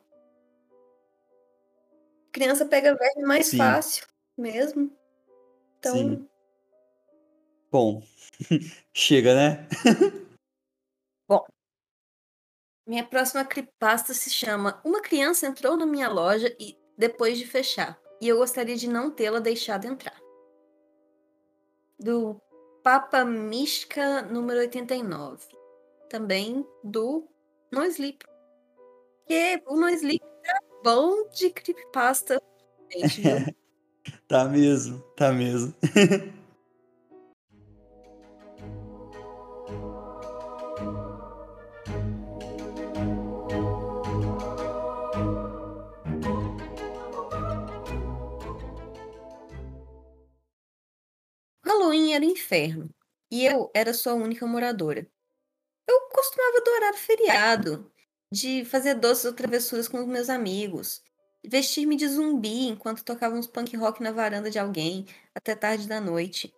Criança pega verme mais Sim. fácil mesmo. Então, Sim. Bom, chega, né? minha próxima creepypasta se chama Uma criança entrou na minha loja e depois de fechar, e eu gostaria de não tê-la deixado entrar. Do Papa Mística número 89. Também do No Sleep. Porque o No Sleep bom de creepypasta. Gente, viu? Tá mesmo, tá mesmo. Halloween era inferno e eu era sua única moradora. Eu costumava adorar o feriado, de fazer doces ou travessuras com os meus amigos. vestir-me de zumbi enquanto tocávamos punk rock na varanda de alguém até tarde da noite.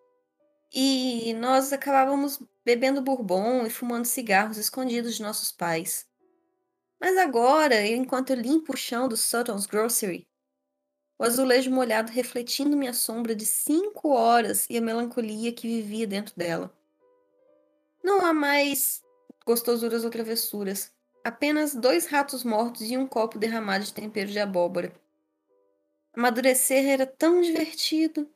E nós acabávamos bebendo bourbon e fumando cigarros escondidos de nossos pais. Mas agora, enquanto eu limpo o chão do Sutton's Grocery, o azulejo molhado refletindo minha sombra de cinco horas e a melancolia que vivia dentro dela. Não há mais gostosuras ou travessuras. Apenas dois ratos mortos e um copo derramado de tempero de abóbora. Amadurecer era tão divertido.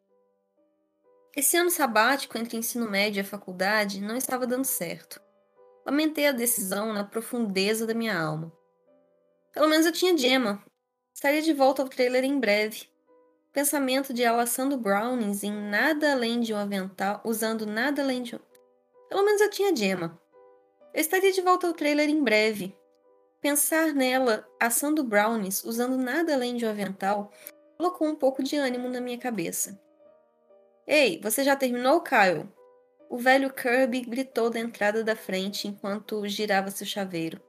Esse ano sabático entre ensino médio e a faculdade não estava dando certo. Lamentei a decisão na profundeza da minha alma. Pelo menos eu tinha Gemma. Estaria de volta ao trailer em breve. Pensamento de ela assando brownies em nada além de um avental, usando nada além de um... Pelo menos eu tinha Gemma. Eu estaria de volta ao trailer em breve. Pensar nela assando brownies usando nada além de um avental colocou um pouco de ânimo na minha cabeça. Ei, você já terminou, Kyle? O velho Kirby gritou da entrada da frente enquanto girava seu chaveiro.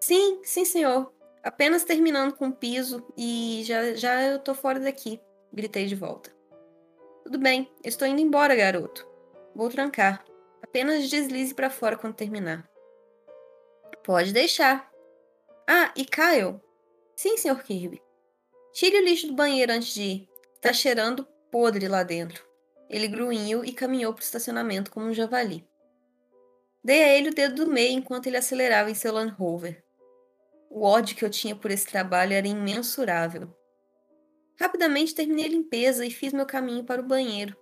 Sim, sim, senhor. Apenas terminando com o piso e já, já eu tô fora daqui, gritei de volta. Tudo bem, estou indo embora, garoto. Vou trancar. Apenas deslize para fora quando terminar. Pode deixar. Ah, e Kyle? Sim, Sr. Kirby. Tire o lixo do banheiro antes de ir. Tá cheirando podre lá dentro. Ele grunhiu e caminhou para o estacionamento como um javali. Dei a ele o dedo do meio enquanto ele acelerava em seu Land Rover. O ódio que eu tinha por esse trabalho era imensurável. Rapidamente terminei a limpeza e fiz meu caminho para o banheiro,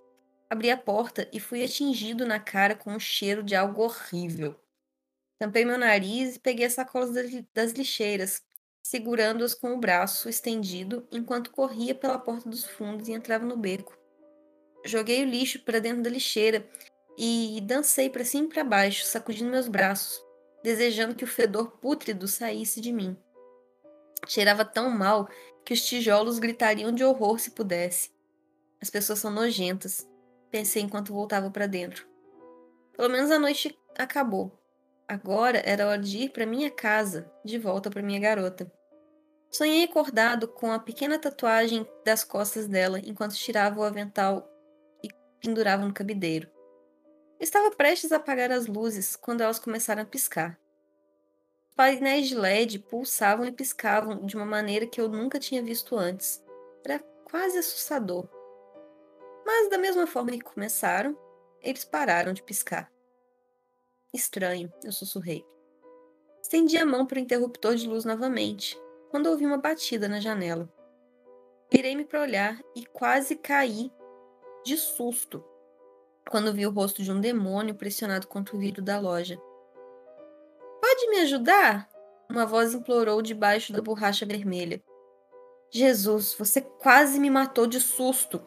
Abri a porta e fui atingido na cara com um cheiro de algo horrível. Tampei meu nariz e peguei as sacolas das lixeiras, segurando-as com o braço estendido enquanto corria pela porta dos fundos e entrava no beco. Joguei o lixo para dentro da lixeira e dancei para cima e para baixo, sacudindo meus braços, desejando que o fedor pútrido saísse de mim. Cheirava tão mal que os tijolos gritariam de horror se pudesse. As pessoas são nojentas pensei enquanto voltava para dentro. Pelo menos a noite acabou. Agora era hora de ir para minha casa, de volta para minha garota. Sonhei acordado com a pequena tatuagem das costas dela enquanto tirava o avental e pendurava no cabideiro. estava prestes a apagar as luzes quando elas começaram a piscar. Os painéis de LED pulsavam e piscavam de uma maneira que eu nunca tinha visto antes. Era quase assustador. Mas, da mesma forma que começaram, eles pararam de piscar. Estranho, eu sussurrei. Estendi a mão para o interruptor de luz novamente, quando ouvi uma batida na janela. Virei-me para olhar e quase caí de susto quando vi o rosto de um demônio pressionado contra o vidro da loja. Pode me ajudar? Uma voz implorou debaixo da borracha vermelha. Jesus, você quase me matou de susto.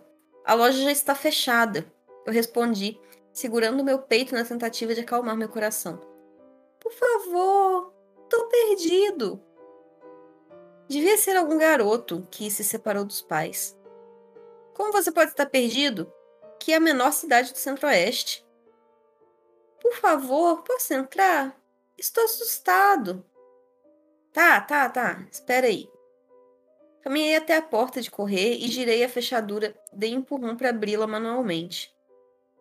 A loja já está fechada. Eu respondi, segurando meu peito na tentativa de acalmar meu coração. Por favor, tô perdido. Devia ser algum garoto que se separou dos pais. Como você pode estar perdido? Que é a menor cidade do Centro-Oeste. Por favor, posso entrar? Estou assustado. Tá, tá, tá. Espera aí. Caminhei até a porta de correr e girei a fechadura, dei um empurrão para abri-la manualmente.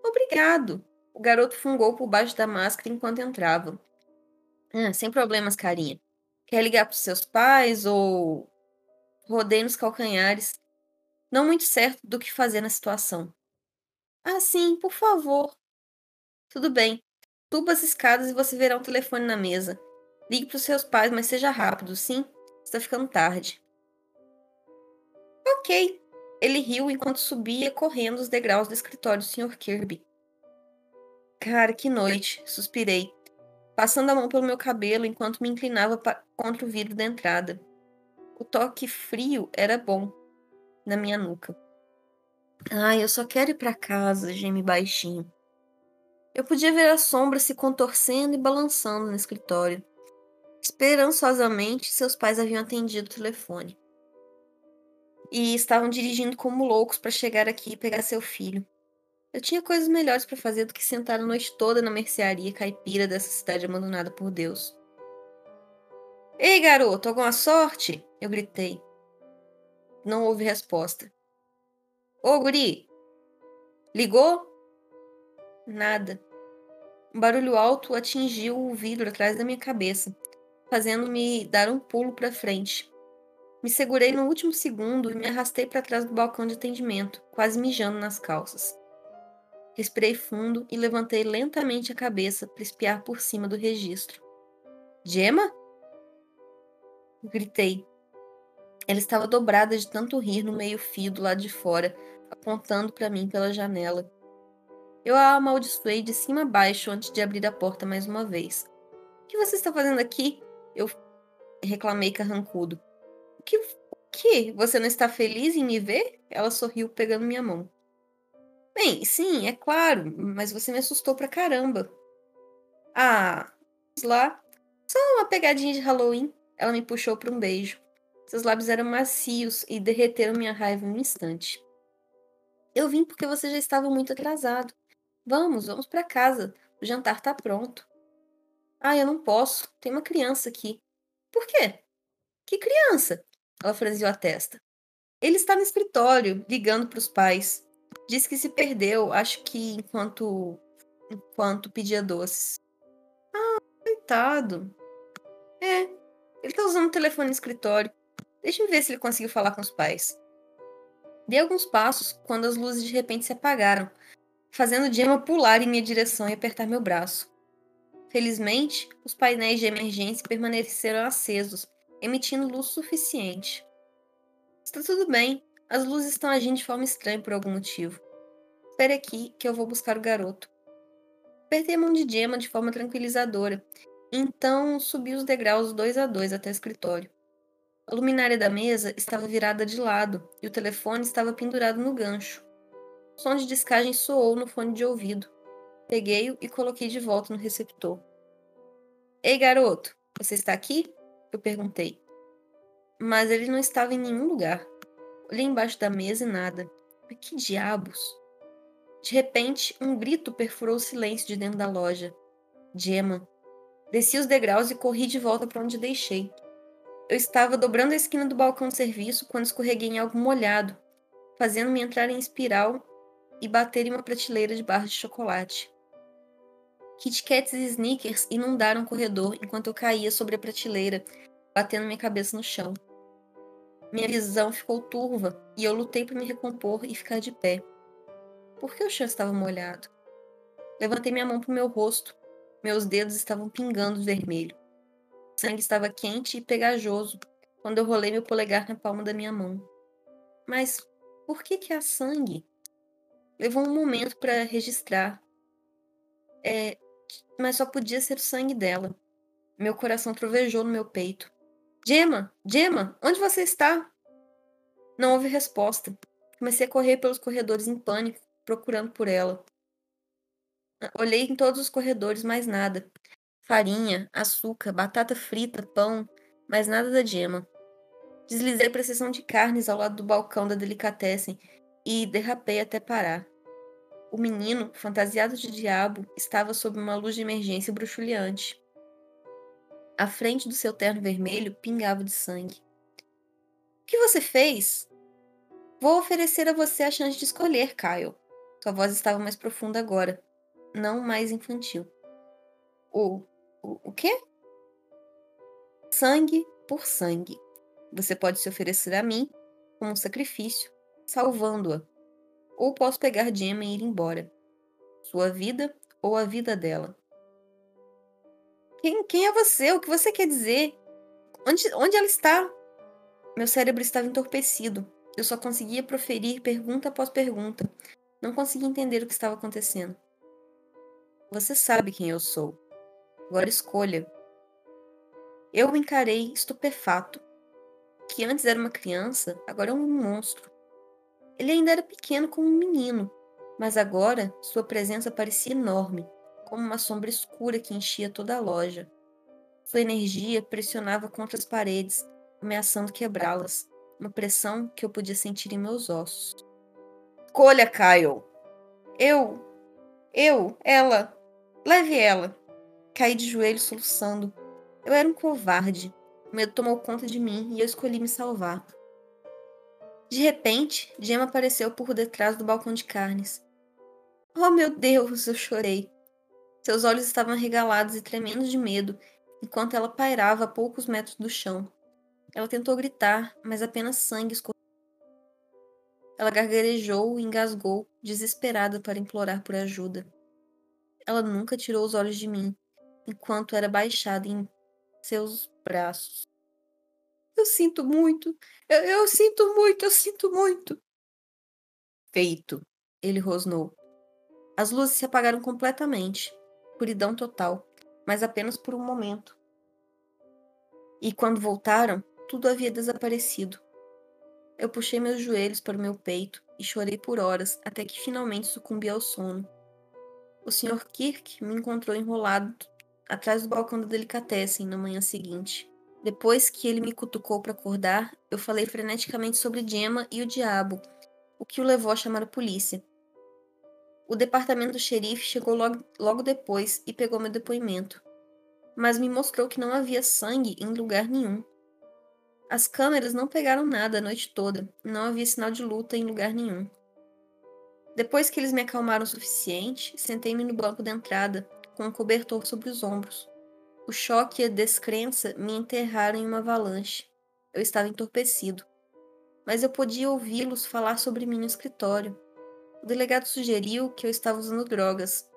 Obrigado! O garoto fungou por baixo da máscara enquanto entrava. Ah, sem problemas, carinha. Quer ligar para os seus pais ou. Rodei nos calcanhares, não muito certo do que fazer na situação. Ah, sim, por favor. Tudo bem. Suba as escadas e você verá um telefone na mesa. Ligue para os seus pais, mas seja rápido, sim? Está ficando tarde. Ok. Ele riu enquanto subia correndo os degraus do escritório do Sr. Kirby. Cara, que noite, suspirei, passando a mão pelo meu cabelo enquanto me inclinava contra o vidro da entrada. O toque frio era bom na minha nuca. Ai, eu só quero ir para casa, geme baixinho. Eu podia ver a sombra se contorcendo e balançando no escritório. Esperançosamente, seus pais haviam atendido o telefone e estavam dirigindo como loucos para chegar aqui e pegar seu filho. Eu tinha coisas melhores para fazer do que sentar a noite toda na mercearia caipira dessa cidade abandonada por Deus. Ei, garoto, alguma sorte? Eu gritei. Não houve resposta. Ô, guri! Ligou? Nada. Um barulho alto atingiu o vidro atrás da minha cabeça, fazendo-me dar um pulo para frente. Me segurei no último segundo e me arrastei para trás do balcão de atendimento, quase mijando nas calças. Respirei fundo e levantei lentamente a cabeça para espiar por cima do registro. Gemma? Gritei. Ela estava dobrada de tanto rir no meio-fio do lado de fora, apontando para mim pela janela. Eu a amaldiçoei de cima a baixo antes de abrir a porta mais uma vez. O que você está fazendo aqui? Eu reclamei carrancudo. Que? Que? Você não está feliz em me ver? Ela sorriu pegando minha mão. Bem, sim, é claro, mas você me assustou pra caramba. Ah, lá. Só uma pegadinha de Halloween. Ela me puxou para um beijo. Seus lábios eram macios e derreteram minha raiva em um instante. Eu vim porque você já estava muito atrasado. Vamos, vamos para casa. O jantar tá pronto. Ah, eu não posso. Tem uma criança aqui. Por quê? Que criança? Ela franziu a testa. Ele está no escritório, ligando para os pais. Diz que se perdeu, acho que enquanto enquanto pedia doces. Ah, coitado. É, ele tá usando o telefone no escritório. Deixa eu ver se ele conseguiu falar com os pais. Dei alguns passos quando as luzes de repente se apagaram, fazendo Gemma pular em minha direção e apertar meu braço. Felizmente, os painéis de emergência permaneceram acesos, emitindo luz suficiente. Está tudo bem, as luzes estão agindo de forma estranha por algum motivo. Espere aqui que eu vou buscar o garoto. Apertei a mão de Gemma de forma tranquilizadora, então subi os degraus dois a dois até o escritório. A luminária da mesa estava virada de lado e o telefone estava pendurado no gancho. O som de descagem soou no fone de ouvido. Peguei-o e coloquei de volta no receptor. Ei, garoto, você está aqui? Eu perguntei. Mas ele não estava em nenhum lugar. Olhei embaixo da mesa e nada. Mas que diabos? De repente, um grito perfurou o silêncio de dentro da loja. Gemma. Desci os degraus e corri de volta para onde deixei. Eu estava dobrando a esquina do balcão de serviço quando escorreguei em algo molhado, fazendo-me entrar em espiral e bater em uma prateleira de barras de chocolate. Kit Kats e Snickers inundaram o corredor enquanto eu caía sobre a prateleira, batendo minha cabeça no chão. Minha visão ficou turva e eu lutei para me recompor e ficar de pé. Por que o chão estava molhado? Levantei minha mão para o meu rosto. Meus dedos estavam pingando de vermelho. O sangue estava quente e pegajoso quando eu rolei meu polegar na palma da minha mão. Mas por que que há sangue? Levou um momento para registrar. É, mas só podia ser o sangue dela. Meu coração trovejou no meu peito. Gemma, Gemma, onde você está? Não houve resposta. Comecei a correr pelos corredores em pânico, procurando por ela. Olhei em todos os corredores, mas nada. Farinha, açúcar, batata frita, pão, mas nada da Gemma. Deslizei para a seção de carnes ao lado do balcão da delicatessen e derrapei até parar. O menino, fantasiado de diabo, estava sob uma luz de emergência bruxuleante. A frente do seu terno vermelho pingava de sangue. O que você fez? Vou oferecer a você a chance de escolher, Kyle. Sua voz estava mais profunda agora, não mais infantil. O. O, o quê? Sangue por sangue. Você pode se oferecer a mim como um sacrifício salvando-a. Ou posso pegar Gemma e ir embora. Sua vida ou a vida dela. Quem, quem é você? O que você quer dizer? Onde, onde ela está? Meu cérebro estava entorpecido. Eu só conseguia proferir pergunta após pergunta. Não conseguia entender o que estava acontecendo. Você sabe quem eu sou. Agora escolha. Eu o encarei estupefato. Que antes era uma criança, agora é um monstro. Ele ainda era pequeno como um menino, mas agora sua presença parecia enorme, como uma sombra escura que enchia toda a loja. Sua energia pressionava contra as paredes, ameaçando quebrá-las, uma pressão que eu podia sentir em meus ossos. Escolha, Kyle! Eu! Eu! Ela! Leve ela! Caí de joelhos soluçando. Eu era um covarde. O medo tomou conta de mim e eu escolhi me salvar. De repente, Gemma apareceu por detrás do balcão de carnes. Oh, meu Deus! Eu chorei. Seus olhos estavam arregalados e tremendo de medo, enquanto ela pairava a poucos metros do chão. Ela tentou gritar, mas apenas sangue escorreu. Ela gargarejou e engasgou, desesperada para implorar por ajuda. Ela nunca tirou os olhos de mim, enquanto era baixada em seus braços. Eu sinto muito, eu, eu sinto muito, eu sinto muito. Feito, ele rosnou. As luzes se apagaram completamente, escuridão total, mas apenas por um momento. E quando voltaram, tudo havia desaparecido. Eu puxei meus joelhos para o meu peito e chorei por horas até que finalmente sucumbi ao sono. O Sr. Kirk me encontrou enrolado atrás do balcão da delicatessen na manhã seguinte. Depois que ele me cutucou para acordar, eu falei freneticamente sobre Gemma e o diabo, o que o levou a chamar a polícia. O departamento do xerife chegou logo, logo depois e pegou meu depoimento, mas me mostrou que não havia sangue em lugar nenhum. As câmeras não pegaram nada a noite toda não havia sinal de luta em lugar nenhum. Depois que eles me acalmaram o suficiente, sentei-me no banco da entrada, com um cobertor sobre os ombros. O choque e a descrença me enterraram em uma avalanche. Eu estava entorpecido. Mas eu podia ouvi-los falar sobre mim no escritório. O delegado sugeriu que eu estava usando drogas.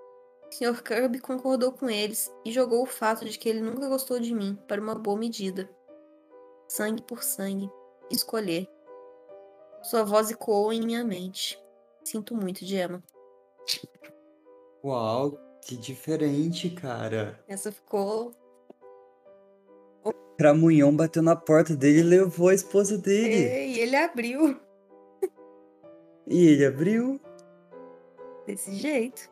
O Sr. Kirby concordou com eles e jogou o fato de que ele nunca gostou de mim para uma boa medida sangue por sangue, escolher. Sua voz ecoou em minha mente. Sinto muito, Gemma. Uau, que diferente, cara. Essa ficou. Cramunhão bateu na porta dele e levou a esposa dele. E ele abriu. E ele abriu. Desse jeito.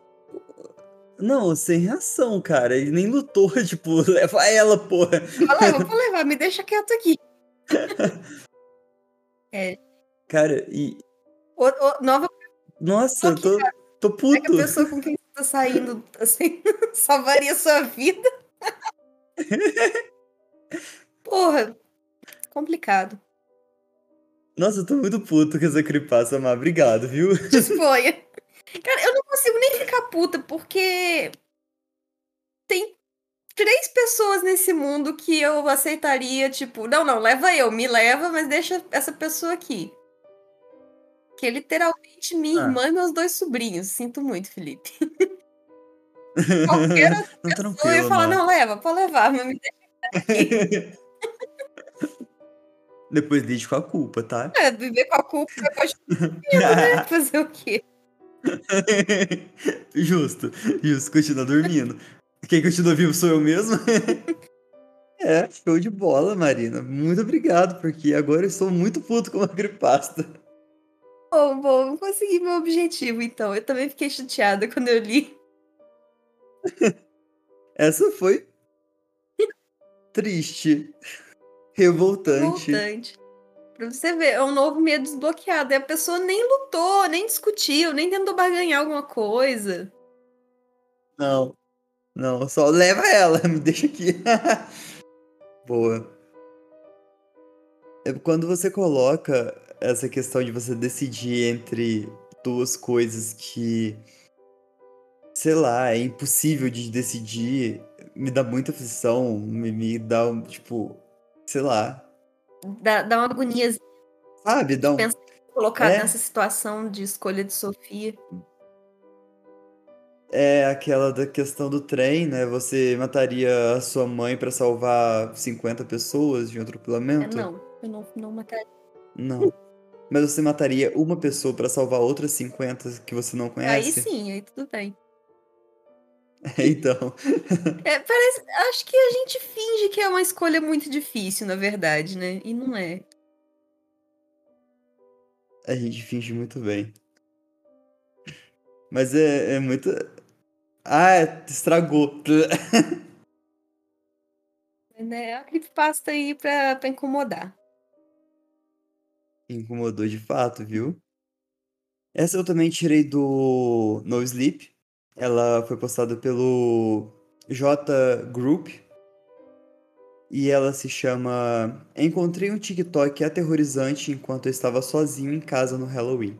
Não, sem reação, cara. Ele nem lutou, tipo, leva ela, porra. Levar, vou levar, me deixa quieto aqui. é. Cara, e. O, o, nova. Nossa, eu tô, tô puto. É que a pessoa com quem tá saindo, assim, salvaria sua vida. Porra, complicado. Nossa, eu tô muito puto com essa creepypasta, Má. Obrigado, viu? Disponha. Cara, eu não consigo nem ficar puta, porque tem três pessoas nesse mundo que eu aceitaria, tipo, não, não, leva eu, me leva, mas deixa essa pessoa aqui. Que é literalmente minha ah. irmã e meus dois sobrinhos. Sinto muito, Felipe. Qualquer outra não pessoa ia falar, não, leva, pode levar, mas me deixa aqui. Depois deixa com a culpa, tá? É, viver com a culpa depois né? Fazer o quê? justo, justo, continua dormindo. Quem continua vivo sou eu mesmo. é, show de bola, Marina. Muito obrigado, porque agora eu estou muito puto com a gripasta. Bom, bom, consegui meu objetivo, então. Eu também fiquei chateada quando eu li. Essa foi triste, revoltante. Revoltante. Pra você ver, é um novo medo desbloqueado. E a pessoa nem lutou, nem discutiu, nem tentou barganhar alguma coisa. Não. Não, só leva ela, me deixa aqui. Boa. É quando você coloca essa questão de você decidir entre duas coisas que, sei lá, é impossível de decidir, me dá muita aflição, me, me dá, tipo, sei lá, Dá, dá uma agonia. Sabe? Dá um... Pensar colocar é. nessa situação de escolha de Sofia. É aquela da questão do trem, né? Você mataria a sua mãe para salvar 50 pessoas de um atropelamento? É, não, eu não, não mataria. Não. Mas você mataria uma pessoa para salvar outras 50 que você não conhece? Aí sim, aí tudo bem. então. é, parece, acho que a gente finge que é uma escolha muito difícil, na verdade, né? E não é. A gente finge muito bem. Mas é, é muito. Ah, estragou. é a creepypasta aí pra, pra incomodar. Incomodou de fato, viu? Essa eu também tirei do No Sleep, ela foi postada pelo J Group. e ela se chama Encontrei um TikTok aterrorizante enquanto eu estava sozinho em casa no Halloween.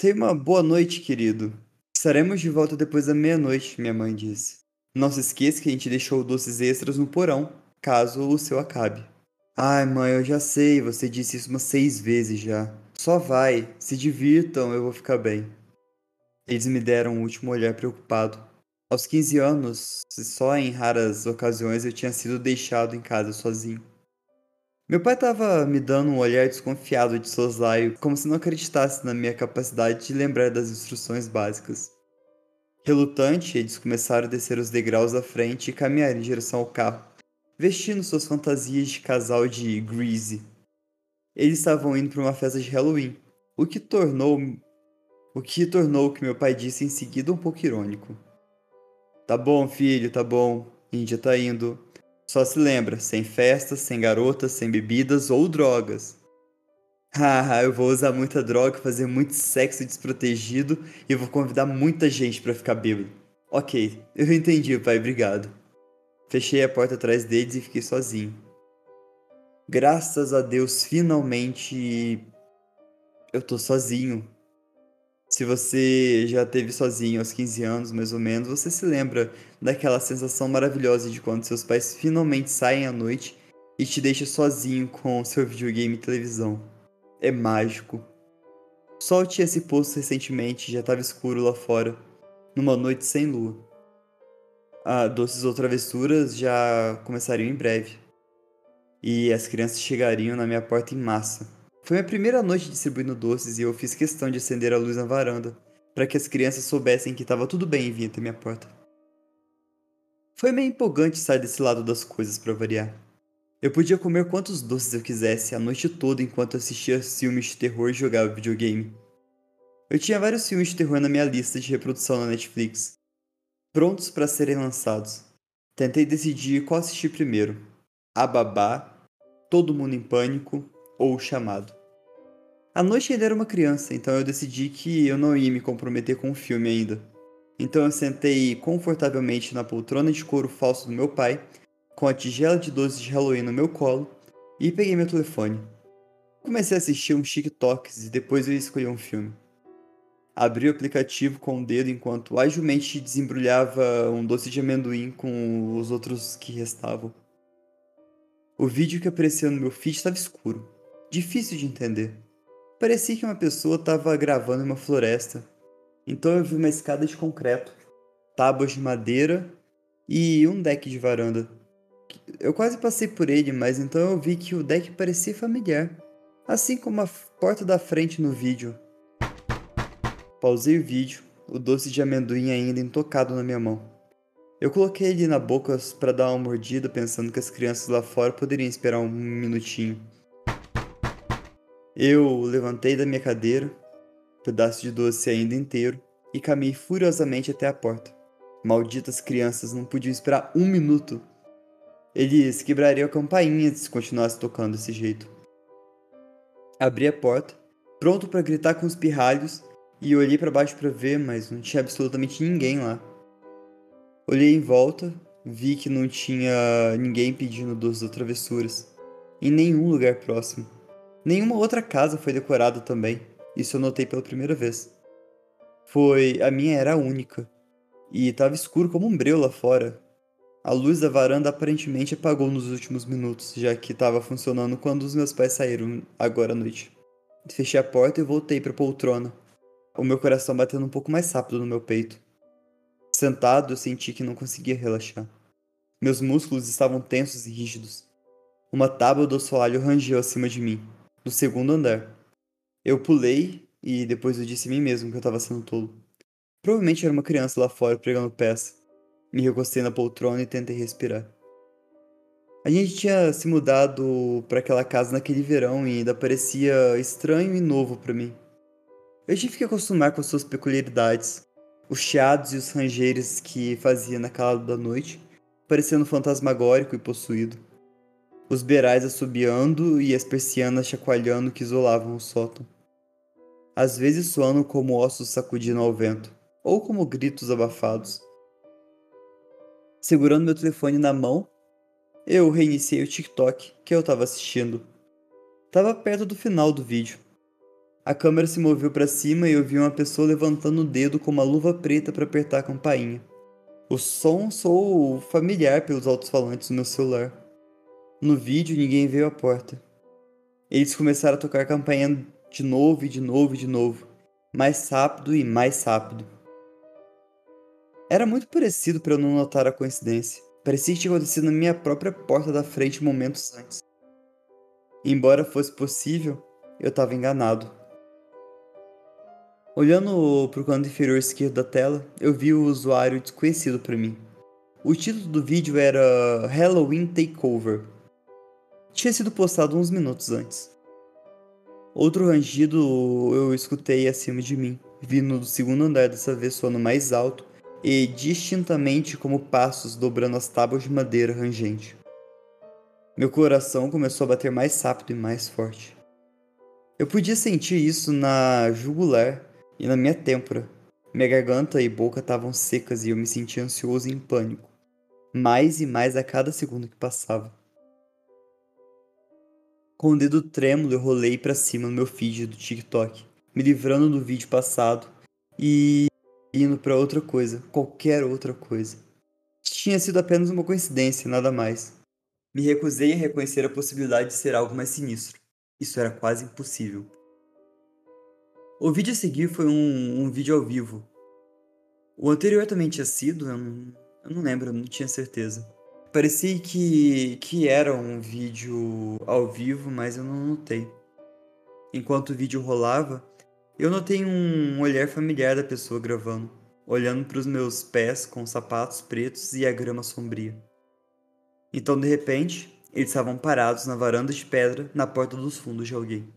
Tenha uma boa noite, querido. Estaremos de volta depois da meia-noite, minha mãe disse. Não se esqueça que a gente deixou doces extras no porão, caso o seu acabe. Ai, mãe, eu já sei, você disse isso umas seis vezes já. Só vai, se divirtam, eu vou ficar bem. Eles me deram um último olhar preocupado. Aos 15 anos, só em raras ocasiões eu tinha sido deixado em casa sozinho. Meu pai estava me dando um olhar desconfiado de soslaio, como se não acreditasse na minha capacidade de lembrar das instruções básicas. Relutante, eles começaram a descer os degraus da frente e caminhar em direção ao carro, vestindo suas fantasias de casal de Greasy. Eles estavam indo para uma festa de Halloween, o que tornou o que tornou o que meu pai disse em seguida um pouco irônico. Tá bom, filho, tá bom. Índia tá indo. Só se lembra, sem festas, sem garotas, sem bebidas ou drogas. Haha, eu vou usar muita droga, fazer muito sexo desprotegido e vou convidar muita gente para ficar bêbado. Ok, eu entendi, pai, obrigado. Fechei a porta atrás deles e fiquei sozinho. Graças a Deus, finalmente eu tô sozinho. Se você já teve sozinho aos 15 anos, mais ou menos, você se lembra daquela sensação maravilhosa de quando seus pais finalmente saem à noite e te deixam sozinho com seu videogame e televisão. É mágico. O sol tinha se posto recentemente já estava escuro lá fora, numa noite sem lua. Ah, doces ou travessuras já começariam em breve. E as crianças chegariam na minha porta em massa foi minha primeira noite distribuindo doces e eu fiz questão de acender a luz na varanda, para que as crianças soubessem que estava tudo bem em vir até minha porta. Foi meio empolgante sair desse lado das coisas para variar. Eu podia comer quantos doces eu quisesse a noite toda enquanto assistia filmes de terror e jogava videogame. Eu tinha vários filmes de terror na minha lista de reprodução na Netflix, prontos para serem lançados. Tentei decidir qual assistir primeiro: A Babá, Todo Mundo em Pânico ou O Chamado. A noite ainda era uma criança, então eu decidi que eu não ia me comprometer com o filme ainda. Então eu sentei confortavelmente na poltrona de couro falso do meu pai, com a tigela de doces de Halloween no meu colo, e peguei meu telefone. Comecei a assistir uns TikToks e depois eu escolhi um filme. Abri o aplicativo com o dedo enquanto agilmente desembrulhava um doce de amendoim com os outros que restavam. O vídeo que apareceu no meu feed estava escuro, difícil de entender. Parecia que uma pessoa estava gravando em uma floresta. Então eu vi uma escada de concreto, tábuas de madeira e um deck de varanda. Eu quase passei por ele, mas então eu vi que o deck parecia familiar, assim como a porta da frente no vídeo. Pausei o vídeo, o doce de amendoim ainda intocado na minha mão. Eu coloquei ele na boca para dar uma mordida, pensando que as crianças lá fora poderiam esperar um minutinho. Eu levantei da minha cadeira, pedaço de doce ainda inteiro, e caminhei furiosamente até a porta. Malditas crianças não podiam esperar um minuto. Eles quebrariam a campainha se continuasse tocando desse jeito. Abri a porta, pronto para gritar com os pirralhos, e olhei para baixo para ver, mas não tinha absolutamente ninguém lá. Olhei em volta, vi que não tinha ninguém pedindo doces ou travessuras, em nenhum lugar próximo. Nenhuma outra casa foi decorada também, isso eu notei pela primeira vez. Foi. a minha era única. E estava escuro como um breu lá fora. A luz da varanda aparentemente apagou nos últimos minutos, já que estava funcionando quando os meus pais saíram agora à noite. Fechei a porta e voltei para a poltrona, o meu coração batendo um pouco mais rápido no meu peito. Sentado, eu senti que não conseguia relaxar. Meus músculos estavam tensos e rígidos. Uma tábua do assoalho rangeu acima de mim, do segundo andar. Eu pulei e depois eu disse a mim mesmo que eu estava sendo tolo. Provavelmente era uma criança lá fora pregando peça. Me recostei na poltrona e tentei respirar. A gente tinha se mudado para aquela casa naquele verão e ainda parecia estranho e novo para mim. Eu tive que acostumar com suas peculiaridades, os chiados e os rangeiros que fazia naquela da noite, parecendo fantasmagórico e possuído. Os beirais assobiando e as persianas chacoalhando que isolavam o sótão. Às vezes soando como ossos sacudindo ao vento, ou como gritos abafados. Segurando meu telefone na mão, eu reiniciei o TikTok que eu estava assistindo. Tava perto do final do vídeo. A câmera se moveu para cima e eu vi uma pessoa levantando o dedo com uma luva preta para apertar a campainha. O som soou familiar pelos altos-falantes do meu celular. No vídeo, ninguém veio à porta. Eles começaram a tocar a campainha de novo e de novo e de novo, mais rápido e mais rápido. Era muito parecido para eu não notar a coincidência. Parecia que tinha acontecido na minha própria porta da frente momentos antes. Embora fosse possível, eu estava enganado. Olhando para o canto inferior esquerdo da tela, eu vi o usuário desconhecido para mim. O título do vídeo era Halloween Takeover. Tinha sido postado uns minutos antes. Outro rangido eu escutei acima de mim, vindo do segundo andar dessa vez soando mais alto e distintamente como passos dobrando as tábuas de madeira rangente. Meu coração começou a bater mais rápido e mais forte. Eu podia sentir isso na jugular e na minha têmpora. Minha garganta e boca estavam secas e eu me sentia ansioso e em pânico, mais e mais a cada segundo que passava. Com o dedo trêmulo, eu rolei para cima no meu feed do TikTok, me livrando do vídeo passado e indo para outra coisa, qualquer outra coisa. Tinha sido apenas uma coincidência, nada mais. Me recusei a reconhecer a possibilidade de ser algo mais sinistro. Isso era quase impossível. O vídeo a seguir foi um, um vídeo ao vivo. O anterior também tinha sido, eu não, eu não lembro, eu não tinha certeza. Parecia que, que era um vídeo ao vivo, mas eu não notei. Enquanto o vídeo rolava, eu notei um olhar familiar da pessoa gravando, olhando para os meus pés com sapatos pretos e a grama sombria. Então, de repente, eles estavam parados na varanda de pedra na porta dos fundos de alguém.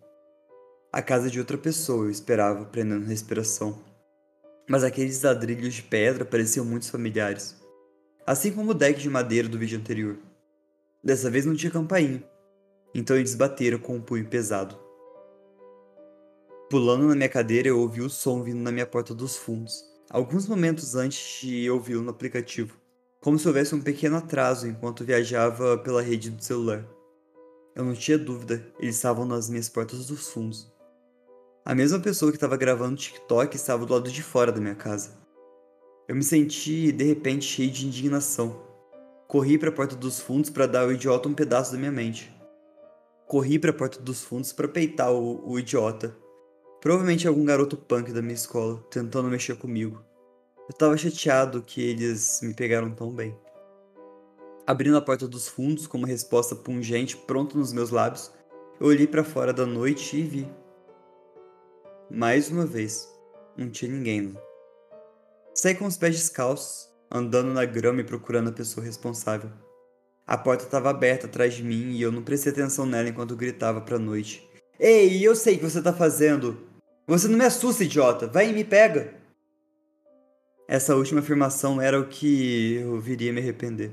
A casa de outra pessoa, eu esperava, prendendo respiração. Mas aqueles ladrilhos de pedra pareciam muito familiares. Assim como o deck de madeira do vídeo anterior. Dessa vez não tinha campainha. Então eles bateram com um punho pesado. Pulando na minha cadeira, eu ouvi o som vindo na minha porta dos fundos, alguns momentos antes de ouvi-lo no aplicativo, como se houvesse um pequeno atraso enquanto viajava pela rede do celular. Eu não tinha dúvida, eles estavam nas minhas portas dos fundos. A mesma pessoa que estava gravando TikTok estava do lado de fora da minha casa. Eu me senti de repente cheio de indignação. Corri para a porta dos fundos para dar ao idiota um pedaço da minha mente. Corri para a porta dos fundos para peitar o, o idiota. Provavelmente algum garoto punk da minha escola, tentando mexer comigo. Eu estava chateado que eles me pegaram tão bem. Abrindo a porta dos fundos com uma resposta pungente pronta nos meus lábios, eu olhei para fora da noite e vi mais uma vez, não tinha ninguém lá. Saí com os pés descalços, andando na grama e procurando a pessoa responsável. A porta estava aberta atrás de mim e eu não prestei atenção nela enquanto gritava pra noite. Ei, eu sei o que você tá fazendo! Você não me assusta, idiota! Vai e me pega! Essa última afirmação era o que eu viria me arrepender.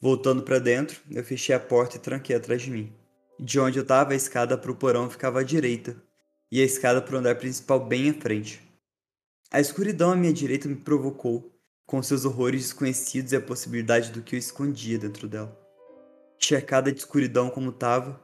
Voltando para dentro, eu fechei a porta e tranquei atrás de mim. De onde eu estava, a escada para o porão ficava à direita, e a escada para o andar principal bem à frente. A escuridão à minha direita me provocou, com seus horrores desconhecidos e a possibilidade do que eu escondia dentro dela. Cercada de escuridão como estava,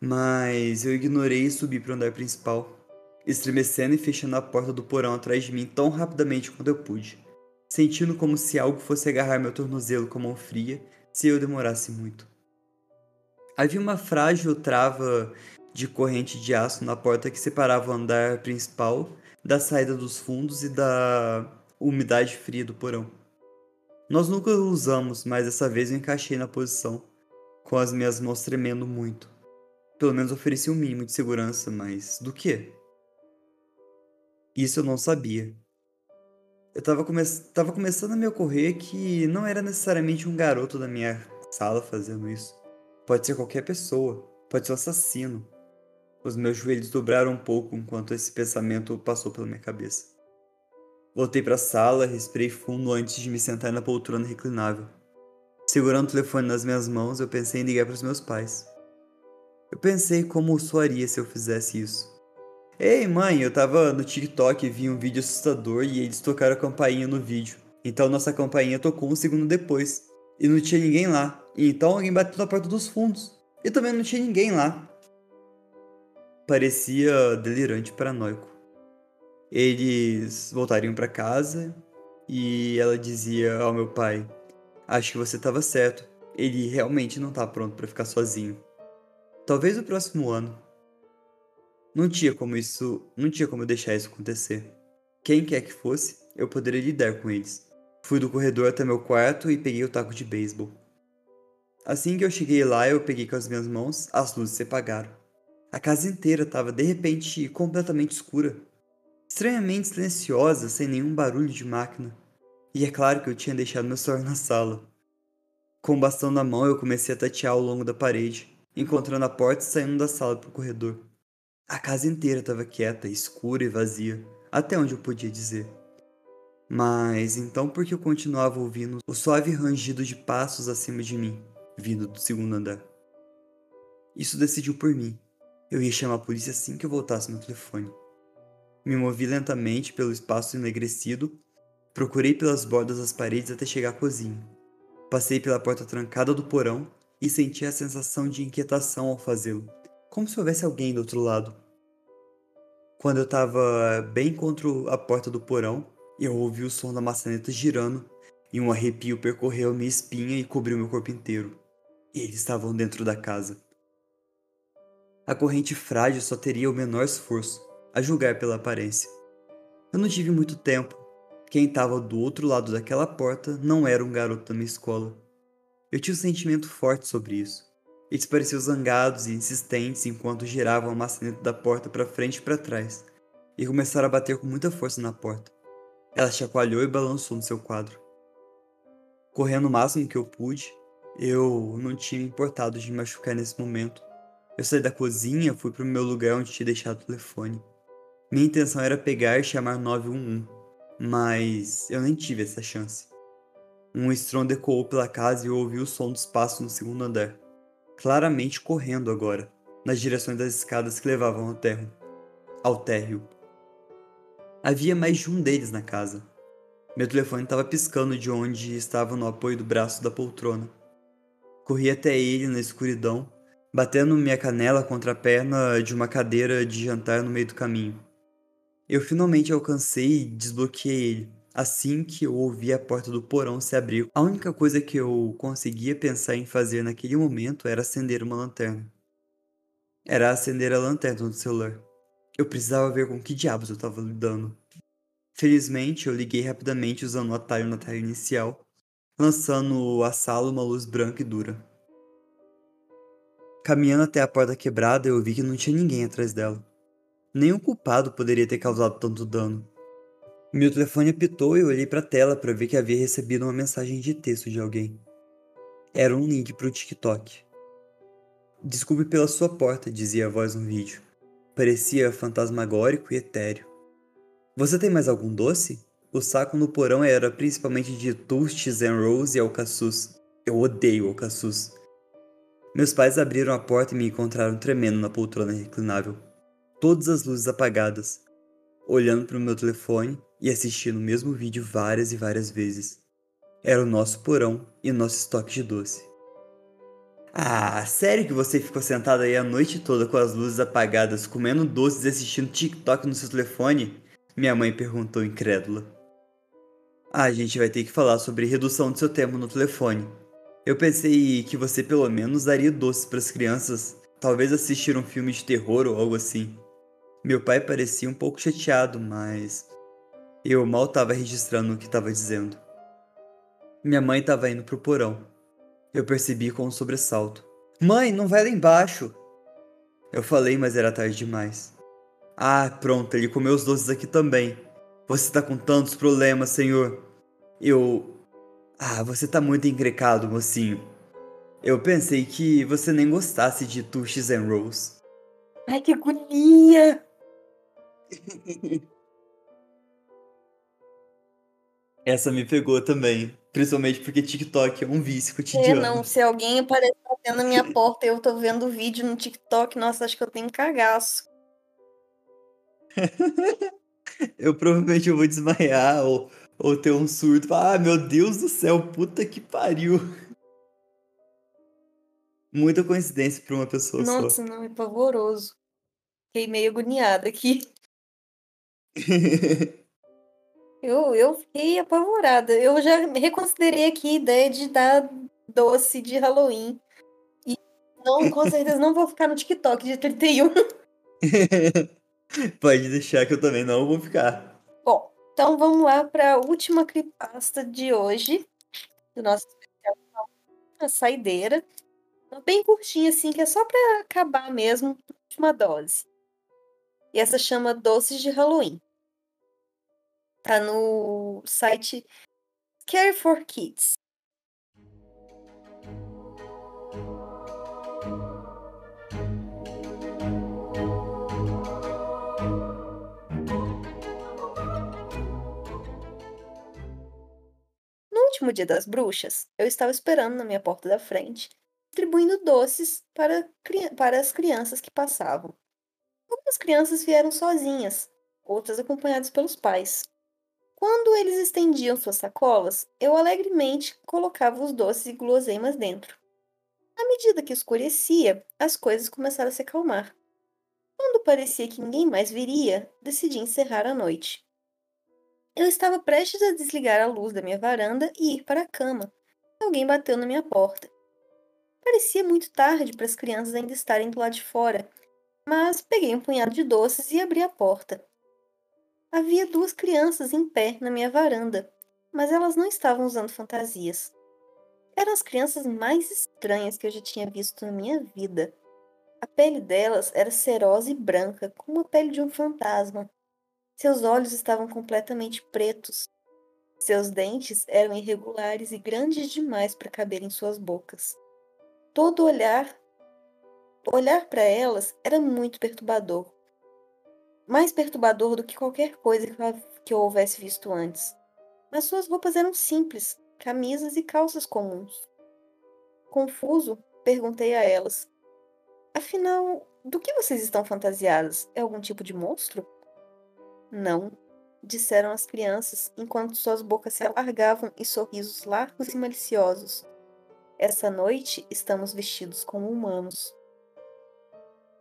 mas eu ignorei e subi para o andar principal, estremecendo e fechando a porta do porão atrás de mim tão rapidamente quanto eu pude, sentindo como se algo fosse agarrar meu tornozelo com a mão fria se eu demorasse muito. Havia uma frágil trava de corrente de aço na porta que separava o andar principal da saída dos fundos e da umidade fria do porão. Nós nunca usamos, mas dessa vez eu encaixei na posição, com as minhas mãos tremendo muito. Pelo menos ofereci um mínimo de segurança, mas do que? Isso eu não sabia. Eu estava come começando a me ocorrer que não era necessariamente um garoto da minha sala fazendo isso. Pode ser qualquer pessoa, pode ser um assassino, os meus joelhos dobraram um pouco enquanto esse pensamento passou pela minha cabeça. Voltei para a sala, respirei fundo antes de me sentar na poltrona reclinável. Segurando o telefone nas minhas mãos, eu pensei em ligar para os meus pais. Eu pensei como soaria se eu fizesse isso. Ei, mãe, eu tava no TikTok e vi um vídeo assustador e eles tocaram a campainha no vídeo. Então nossa campainha tocou um segundo depois. E não tinha ninguém lá. E então alguém bateu na porta dos fundos. E também não tinha ninguém lá. Parecia delirante paranoico. Eles voltariam para casa e ela dizia ao meu pai: Acho que você estava certo. Ele realmente não tá pronto para ficar sozinho. Talvez o próximo ano. Não tinha como isso, não tinha como deixar isso acontecer. Quem quer que fosse, eu poderia lidar com eles. Fui do corredor até meu quarto e peguei o taco de beisebol. Assim que eu cheguei lá, eu peguei com as minhas mãos, as luzes se apagaram. A casa inteira estava de repente completamente escura, estranhamente silenciosa, sem nenhum barulho de máquina. E é claro que eu tinha deixado meu celular na sala. Com o bastão na mão, eu comecei a tatear ao longo da parede, encontrando a porta e saindo da sala para o corredor. A casa inteira estava quieta, escura e vazia, até onde eu podia dizer. Mas então por que eu continuava ouvindo o suave rangido de passos acima de mim, vindo do segundo andar? Isso decidiu por mim. Eu ia chamar a polícia assim que eu voltasse no telefone. Me movi lentamente pelo espaço enegrecido Procurei pelas bordas das paredes até chegar à cozinha. Passei pela porta trancada do porão e senti a sensação de inquietação ao fazê-lo, como se houvesse alguém do outro lado. Quando eu estava bem contra a porta do porão, eu ouvi o som da maçaneta girando e um arrepio percorreu minha espinha e cobriu meu corpo inteiro. Eles estavam dentro da casa. A corrente frágil só teria o menor esforço, a julgar pela aparência. Eu não tive muito tempo quem estava do outro lado daquela porta não era um garoto da minha escola. Eu tinha um sentimento forte sobre isso. Eles pareciam zangados e insistentes enquanto giravam a maçaneta da porta para frente e para trás, e começaram a bater com muita força na porta. Ela chacoalhou e balançou no seu quadro. Correndo o máximo que eu pude, eu não tinha importado de me machucar nesse momento. Eu saí da cozinha, fui para o meu lugar onde tinha deixado o telefone. Minha intenção era pegar e chamar 911, mas eu nem tive essa chance. Um estrondo ecoou pela casa e eu ouvi o som dos passos no segundo andar, claramente correndo agora, nas direções das escadas que levavam ao térreo. Ao térreo. Havia mais de um deles na casa. Meu telefone estava piscando de onde estava no apoio do braço da poltrona. Corri até ele na escuridão, batendo minha canela contra a perna de uma cadeira de jantar no meio do caminho. Eu finalmente alcancei e desbloqueei ele. Assim que eu ouvi a porta do porão se abrir, a única coisa que eu conseguia pensar em fazer naquele momento era acender uma lanterna. Era acender a lanterna do celular. Eu precisava ver com que diabos eu estava lidando. Felizmente, eu liguei rapidamente usando o atalho na tela inicial, lançando a sala uma luz branca e dura. Caminhando até a porta quebrada, eu vi que não tinha ninguém atrás dela. Nenhum culpado poderia ter causado tanto dano. Meu telefone apitou e eu olhei para a tela para ver que havia recebido uma mensagem de texto de alguém. Era um link para o TikTok. Desculpe pela sua porta, dizia a voz no vídeo. Parecia fantasmagórico e etéreo. Você tem mais algum doce? O saco no porão era principalmente de toasties and rolls e alcaçuz. Eu odeio alcaçuz. Meus pais abriram a porta e me encontraram tremendo na poltrona reclinável todas as luzes apagadas, olhando para o meu telefone e assistindo o mesmo vídeo várias e várias vezes. Era o nosso porão e o nosso estoque de doce. Ah, sério que você ficou sentado aí a noite toda com as luzes apagadas, comendo doces e assistindo TikTok no seu telefone? Minha mãe perguntou incrédula. Ah, a gente vai ter que falar sobre redução do seu tempo no telefone. Eu pensei que você pelo menos daria doces para as crianças, talvez assistir um filme de terror ou algo assim. Meu pai parecia um pouco chateado, mas eu mal estava registrando o que estava dizendo. Minha mãe estava indo pro porão. Eu percebi com um sobressalto. Mãe, não vai lá embaixo! Eu falei, mas era tarde demais. Ah, pronto, ele comeu os doces aqui também. Você tá com tantos problemas, senhor. Eu. Ah, você tá muito encrecado, mocinho. Eu pensei que você nem gostasse de Tuches and Rolls. Ai, que agonia! Essa me pegou também. Principalmente porque TikTok é um vício É, cotidiano. não, se alguém aparecer batendo na minha porta e eu tô vendo o vídeo no TikTok, nossa, acho que eu tenho cagaço. Eu provavelmente eu vou desmaiar ou, ou ter um surto. Ah, meu Deus do céu, puta que pariu. Muita coincidência pra uma pessoa só. Nossa, não, é pavoroso. Fiquei meio agoniada aqui. Eu, eu fiquei apavorada. Eu já reconsiderei aqui a ideia de dar doce de Halloween. E não, com certeza não vou ficar no TikTok dia 31. Pode deixar que eu também não vou ficar. Então vamos lá para a última creepypasta de hoje. Do nosso especial a saideira. Bem curtinha, assim, que é só para acabar mesmo. Última dose. E essa chama Doces de Halloween. Tá no site Care for Kids. Último dia das bruxas, eu estava esperando na minha porta da frente, distribuindo doces para, para as crianças que passavam. Algumas crianças vieram sozinhas, outras acompanhadas pelos pais. Quando eles estendiam suas sacolas, eu alegremente colocava os doces e guloseimas dentro. À medida que escurecia, as coisas começaram a se acalmar. Quando parecia que ninguém mais viria, decidi encerrar a noite. Eu estava prestes a desligar a luz da minha varanda e ir para a cama. Alguém bateu na minha porta. Parecia muito tarde para as crianças ainda estarem do lado de fora, mas peguei um punhado de doces e abri a porta. Havia duas crianças em pé na minha varanda, mas elas não estavam usando fantasias. Eram as crianças mais estranhas que eu já tinha visto na minha vida. A pele delas era serosa e branca, como a pele de um fantasma. Seus olhos estavam completamente pretos. Seus dentes eram irregulares e grandes demais para caber em suas bocas. Todo olhar, olhar para elas era muito perturbador. Mais perturbador do que qualquer coisa que eu houvesse visto antes. Mas suas roupas eram simples, camisas e calças comuns. Confuso, perguntei a elas: Afinal, do que vocês estão fantasiadas? É algum tipo de monstro? Não, disseram as crianças, enquanto suas bocas se alargavam em sorrisos largos e maliciosos. Essa noite estamos vestidos como humanos.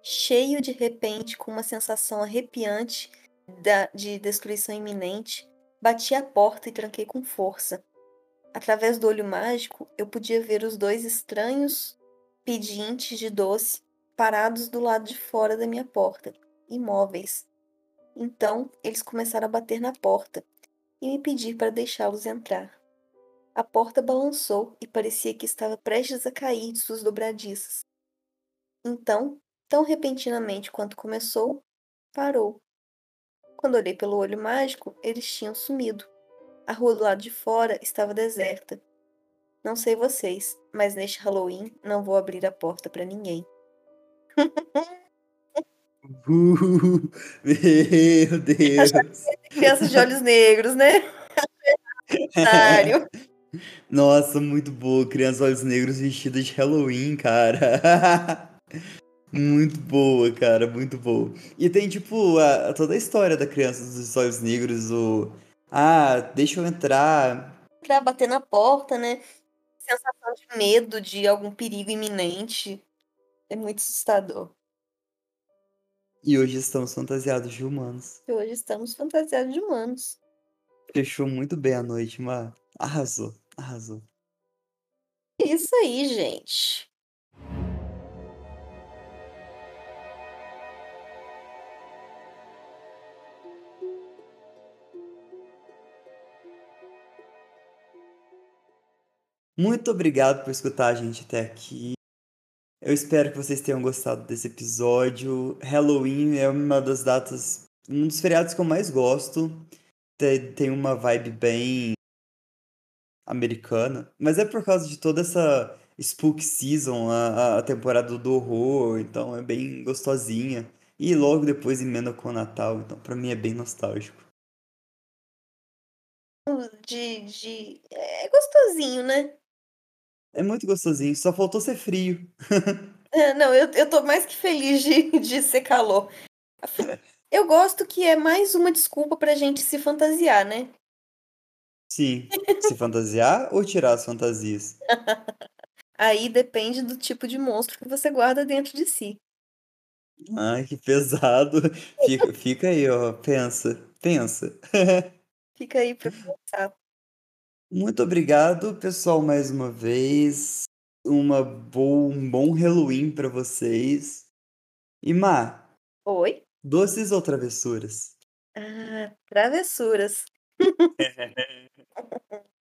Cheio de repente, com uma sensação arrepiante de destruição iminente, bati a porta e tranquei com força. Através do olho mágico, eu podia ver os dois estranhos pedintes de doce parados do lado de fora da minha porta, imóveis. Então, eles começaram a bater na porta e me pedir para deixá-los entrar. A porta balançou e parecia que estava prestes a cair de suas dobradiças. Então, tão repentinamente quanto começou, parou. Quando olhei pelo olho mágico, eles tinham sumido. A rua do lado de fora estava deserta. Não sei vocês, mas neste Halloween não vou abrir a porta para ninguém. Uh, meu Deus! Crianças de olhos negros, né? Nossa, muito boa. Crianças de olhos negros vestidas de Halloween, cara. muito boa, cara, muito boa. E tem, tipo, a, toda a história da criança dos olhos negros, o. Ah, deixa eu entrar. Pra bater na porta, né? Sensação de medo, de algum perigo iminente. É muito assustador. E hoje estamos fantasiados de humanos. E hoje estamos fantasiados de humanos. Fechou muito bem a noite, Mar. Arrasou, arrasou. Isso aí, gente. Muito obrigado por escutar a gente até aqui. Eu espero que vocês tenham gostado desse episódio. Halloween é uma das datas, um dos feriados que eu mais gosto. Tem uma vibe bem americana, mas é por causa de toda essa spook season, a, a temporada do horror, então é bem gostosinha. E logo depois emenda com o Natal, então pra mim é bem nostálgico. de, de... É gostosinho, né? É muito gostosinho, só faltou ser frio. É, não, eu, eu tô mais que feliz de, de ser calor. Eu gosto que é mais uma desculpa pra gente se fantasiar, né? Sim, se fantasiar ou tirar as fantasias? Aí depende do tipo de monstro que você guarda dentro de si. Ai, que pesado. Fica, fica aí, ó. Pensa, pensa. Fica aí pra pensar. Muito obrigado, pessoal, mais uma vez. Uma bo um bom Halloween para vocês. E Má, Oi? doces ou travessuras? Ah, travessuras.